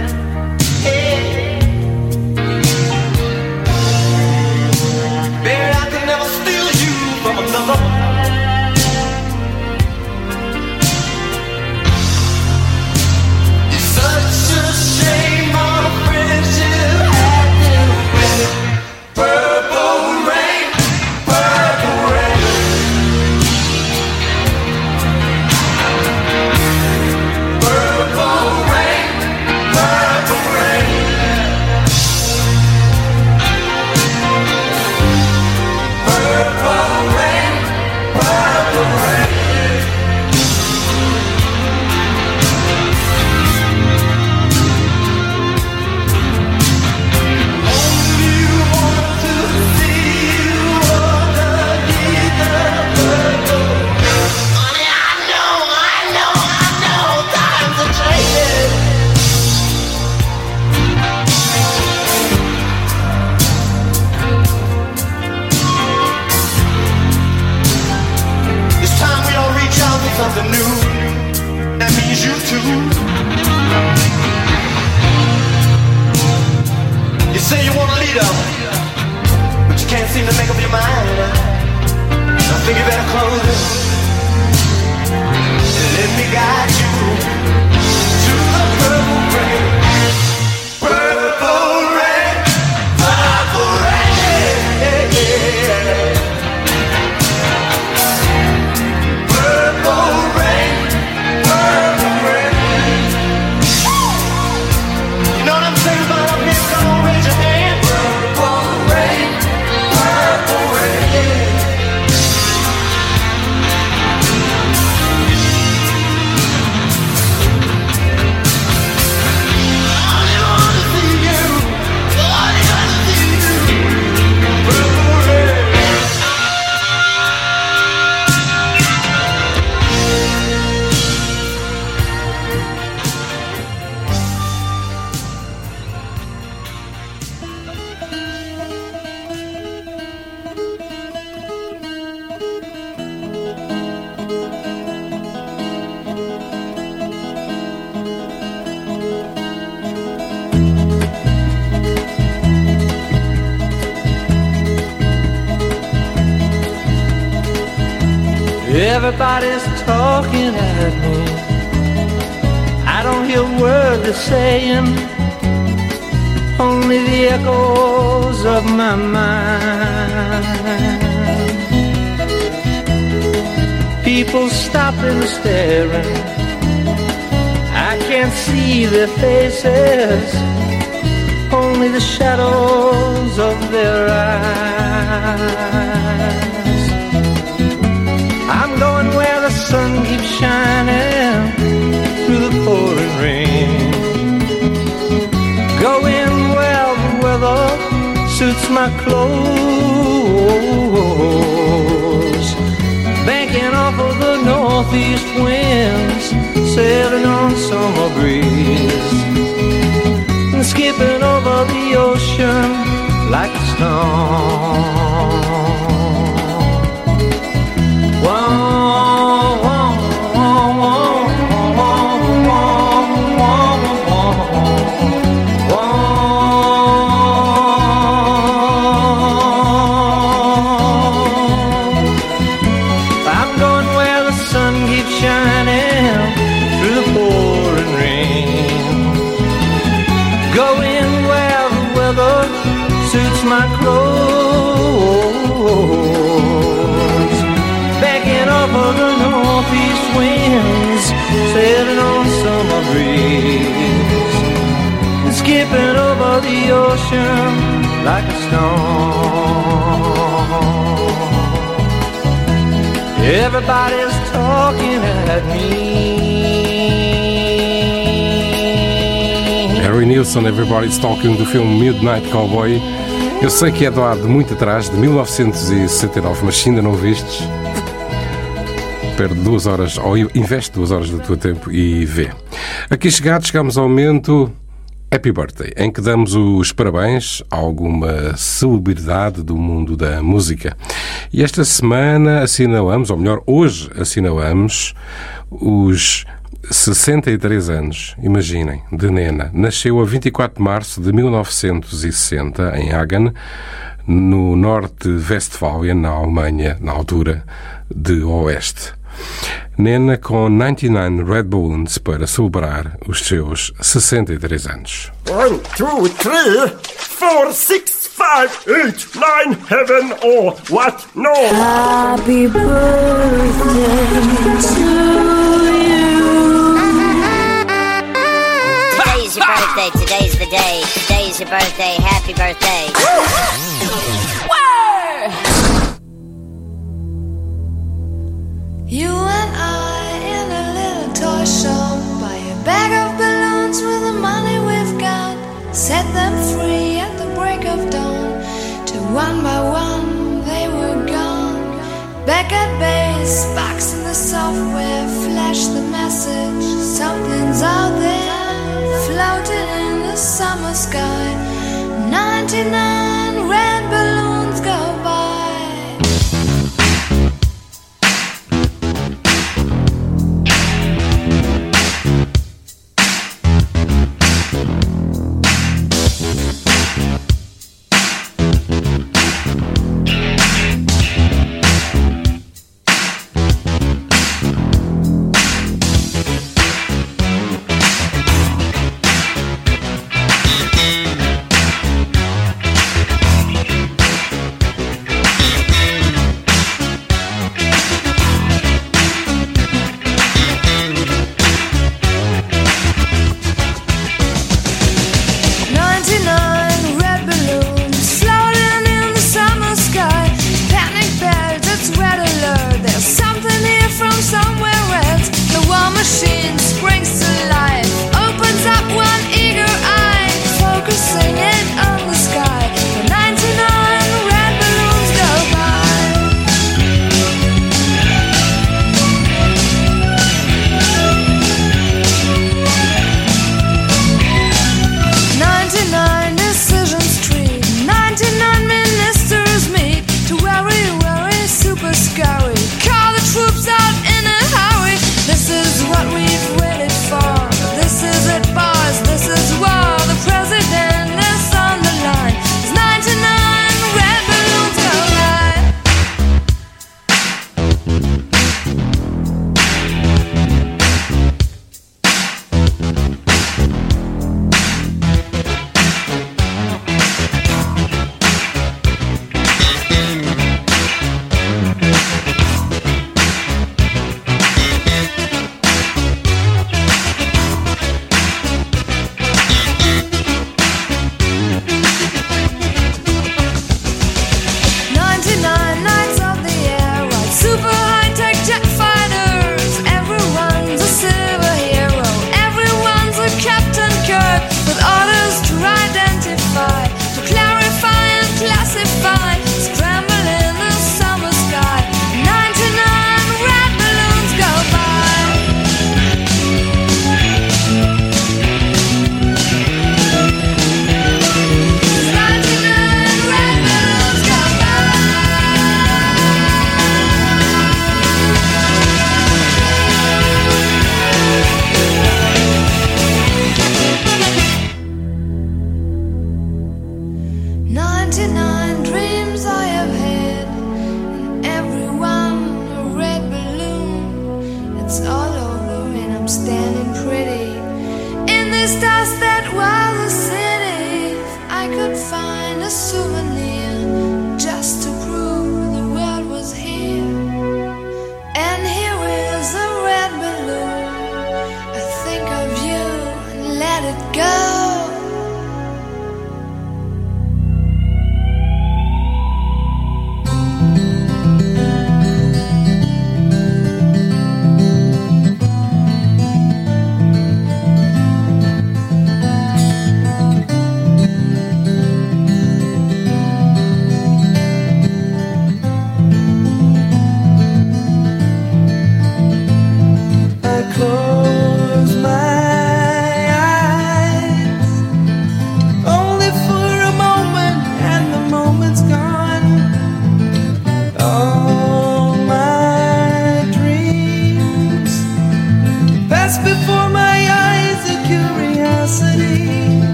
Nilsson, Everybody's Talking, do filme Midnight Cowboy. Eu sei que é de muito atrás, de 1969, mas se ainda não vistes, perde duas horas, ou investe duas horas do teu tempo e vê. Aqui chegados, chegamos ao momento Happy Birthday, em que damos os parabéns a alguma celebridade do mundo da música. E esta semana assinalamos, ou melhor, hoje assinalamos os 63 anos, imaginem, de Nena. Nasceu a 24 de março de 1960 em Hagen, no norte de Westfália, na Alemanha, na altura de Oeste. Nena com 99 Red Balloons para celebrar os seus 63 anos.
One, two, three, four, six, five, eight, nine, heaven or what? No.
Happy birthday to
Today's birthday. Today's the day. Today's your birthday. Happy birthday.
You and I in a little toy shop buy a bag of balloons with the money we've got. Set them free at the break of dawn. Till one by one they were gone. Back at base, box in the software, flash the message. Something's out there, floating in the summer sky. 99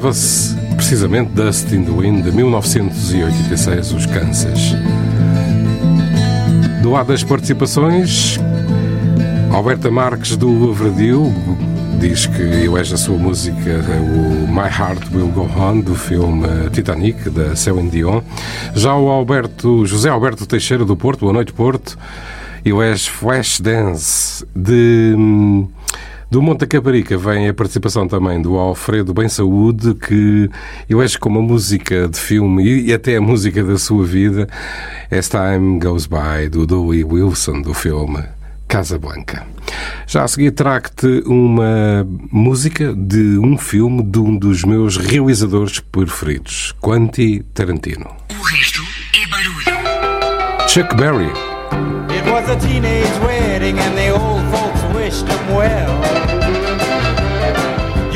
chamava-se precisamente Dust in the Wind, de 1986, Os Kansas. Do lado das participações, Alberta Marques do Verdil diz que és a sua música, o My Heart Will Go On, do filme Titanic, da Celine Dion. Já o Alberto, José Alberto Teixeira do Porto, Boa Noite Porto, eu és Flashdance, de... Do Monte da Caparica vem a participação também do Alfredo Bem Saúde, que eu acho como a música de filme e até a música da sua vida, As Time Goes By, do Dewey Wilson, do filme Casablanca. Já a seguir trago-te uma música de um filme de um dos meus realizadores preferidos, Quentin Tarantino.
O resto é barulho.
Chuck Berry.
It was a teenage wedding and the old folks wished him well.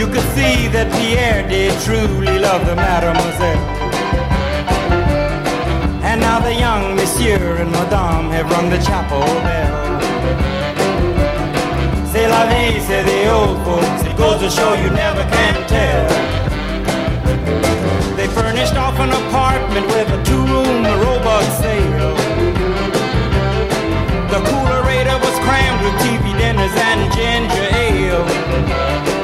You could see that Pierre did truly love the mademoiselle. And now the young monsieur and madame have rung the chapel bell. C'est la vie, say the old folks. It goes to show you never can tell. They furnished off an apartment with a two-room robot sale. The coolerator was crammed with TV dinners and ginger ale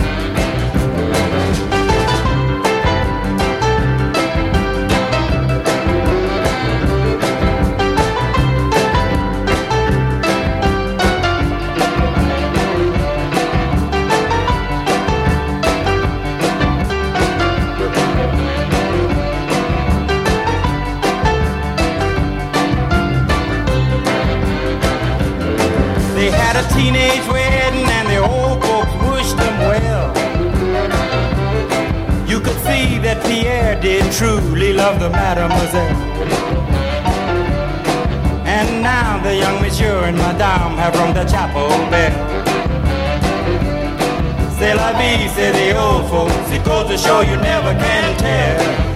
Truly love the mademoiselle. And now the young monsieur and madame have rung the chapel bell. C'est la vie, say the old folks. It goes to show you never can tell.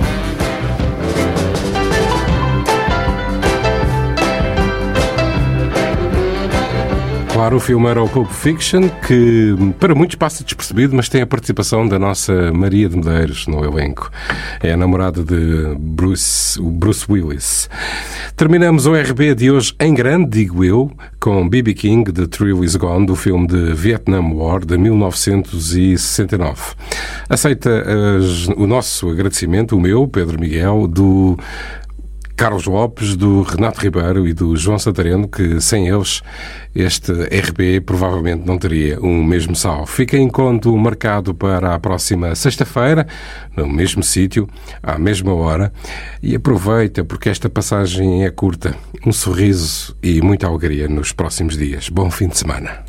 Claro, o filme era o Pulp Fiction, que para muitos passa despercebido, mas tem a participação da nossa Maria de Medeiros no elenco. É a namorada de Bruce, Bruce Willis. Terminamos o RB de hoje em grande, digo eu, com B.B. King, The Thrill Is Gone, do filme de Vietnam War de 1969. Aceita as- o nosso agradecimento, o meu, Pedro Miguel, do Carlos Lopes, do Renato Ribeiro e do João Santareno, que sem eles este RB provavelmente não teria o mesmo sal. Fica em conto marcado para a próxima sexta-feira, no mesmo sítio, à mesma hora, e aproveita porque esta passagem é curta. Um sorriso e muita alegria nos próximos dias. Bom fim de semana.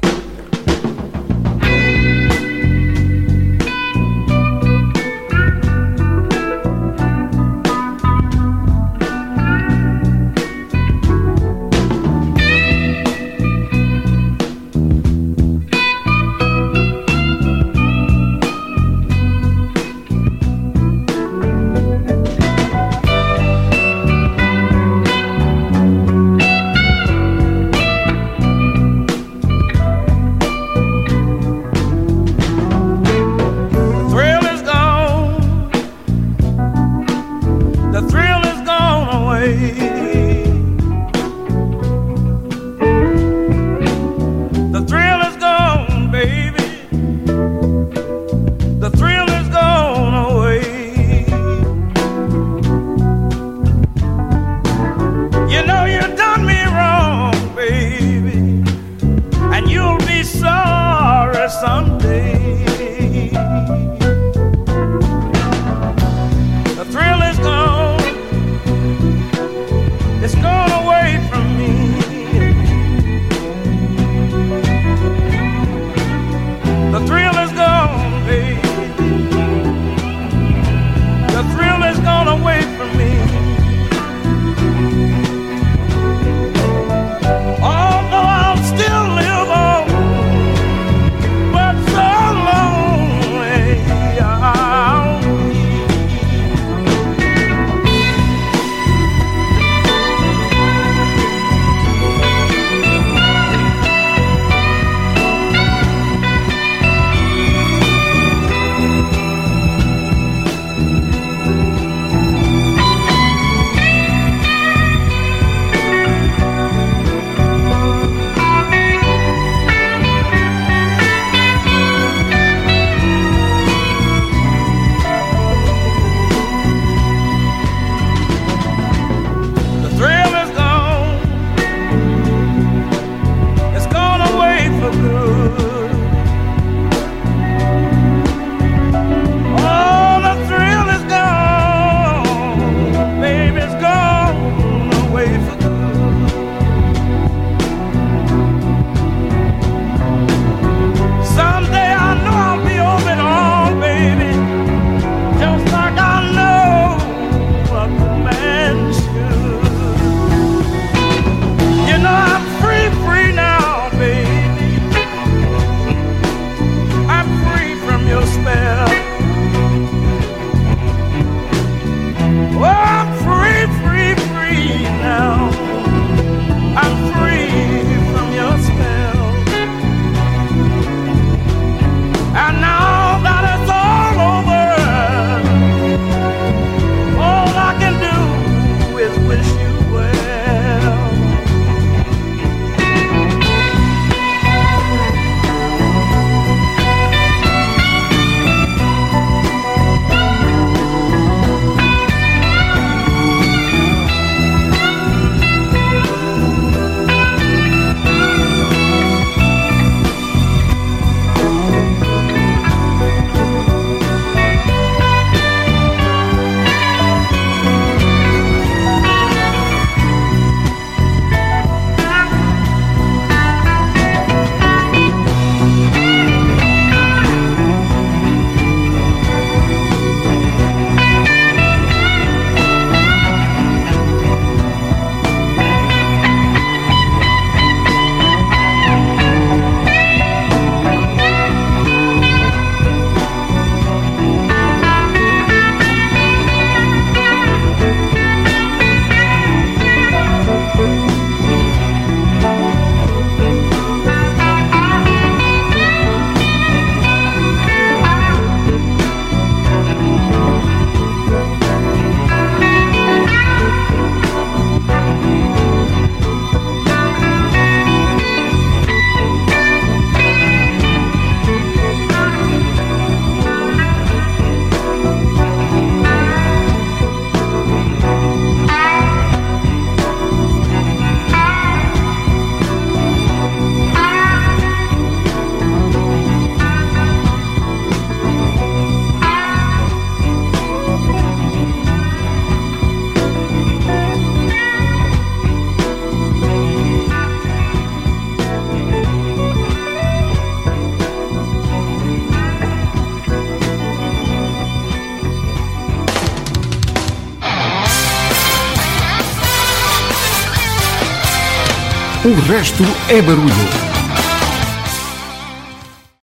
Resto é barulho.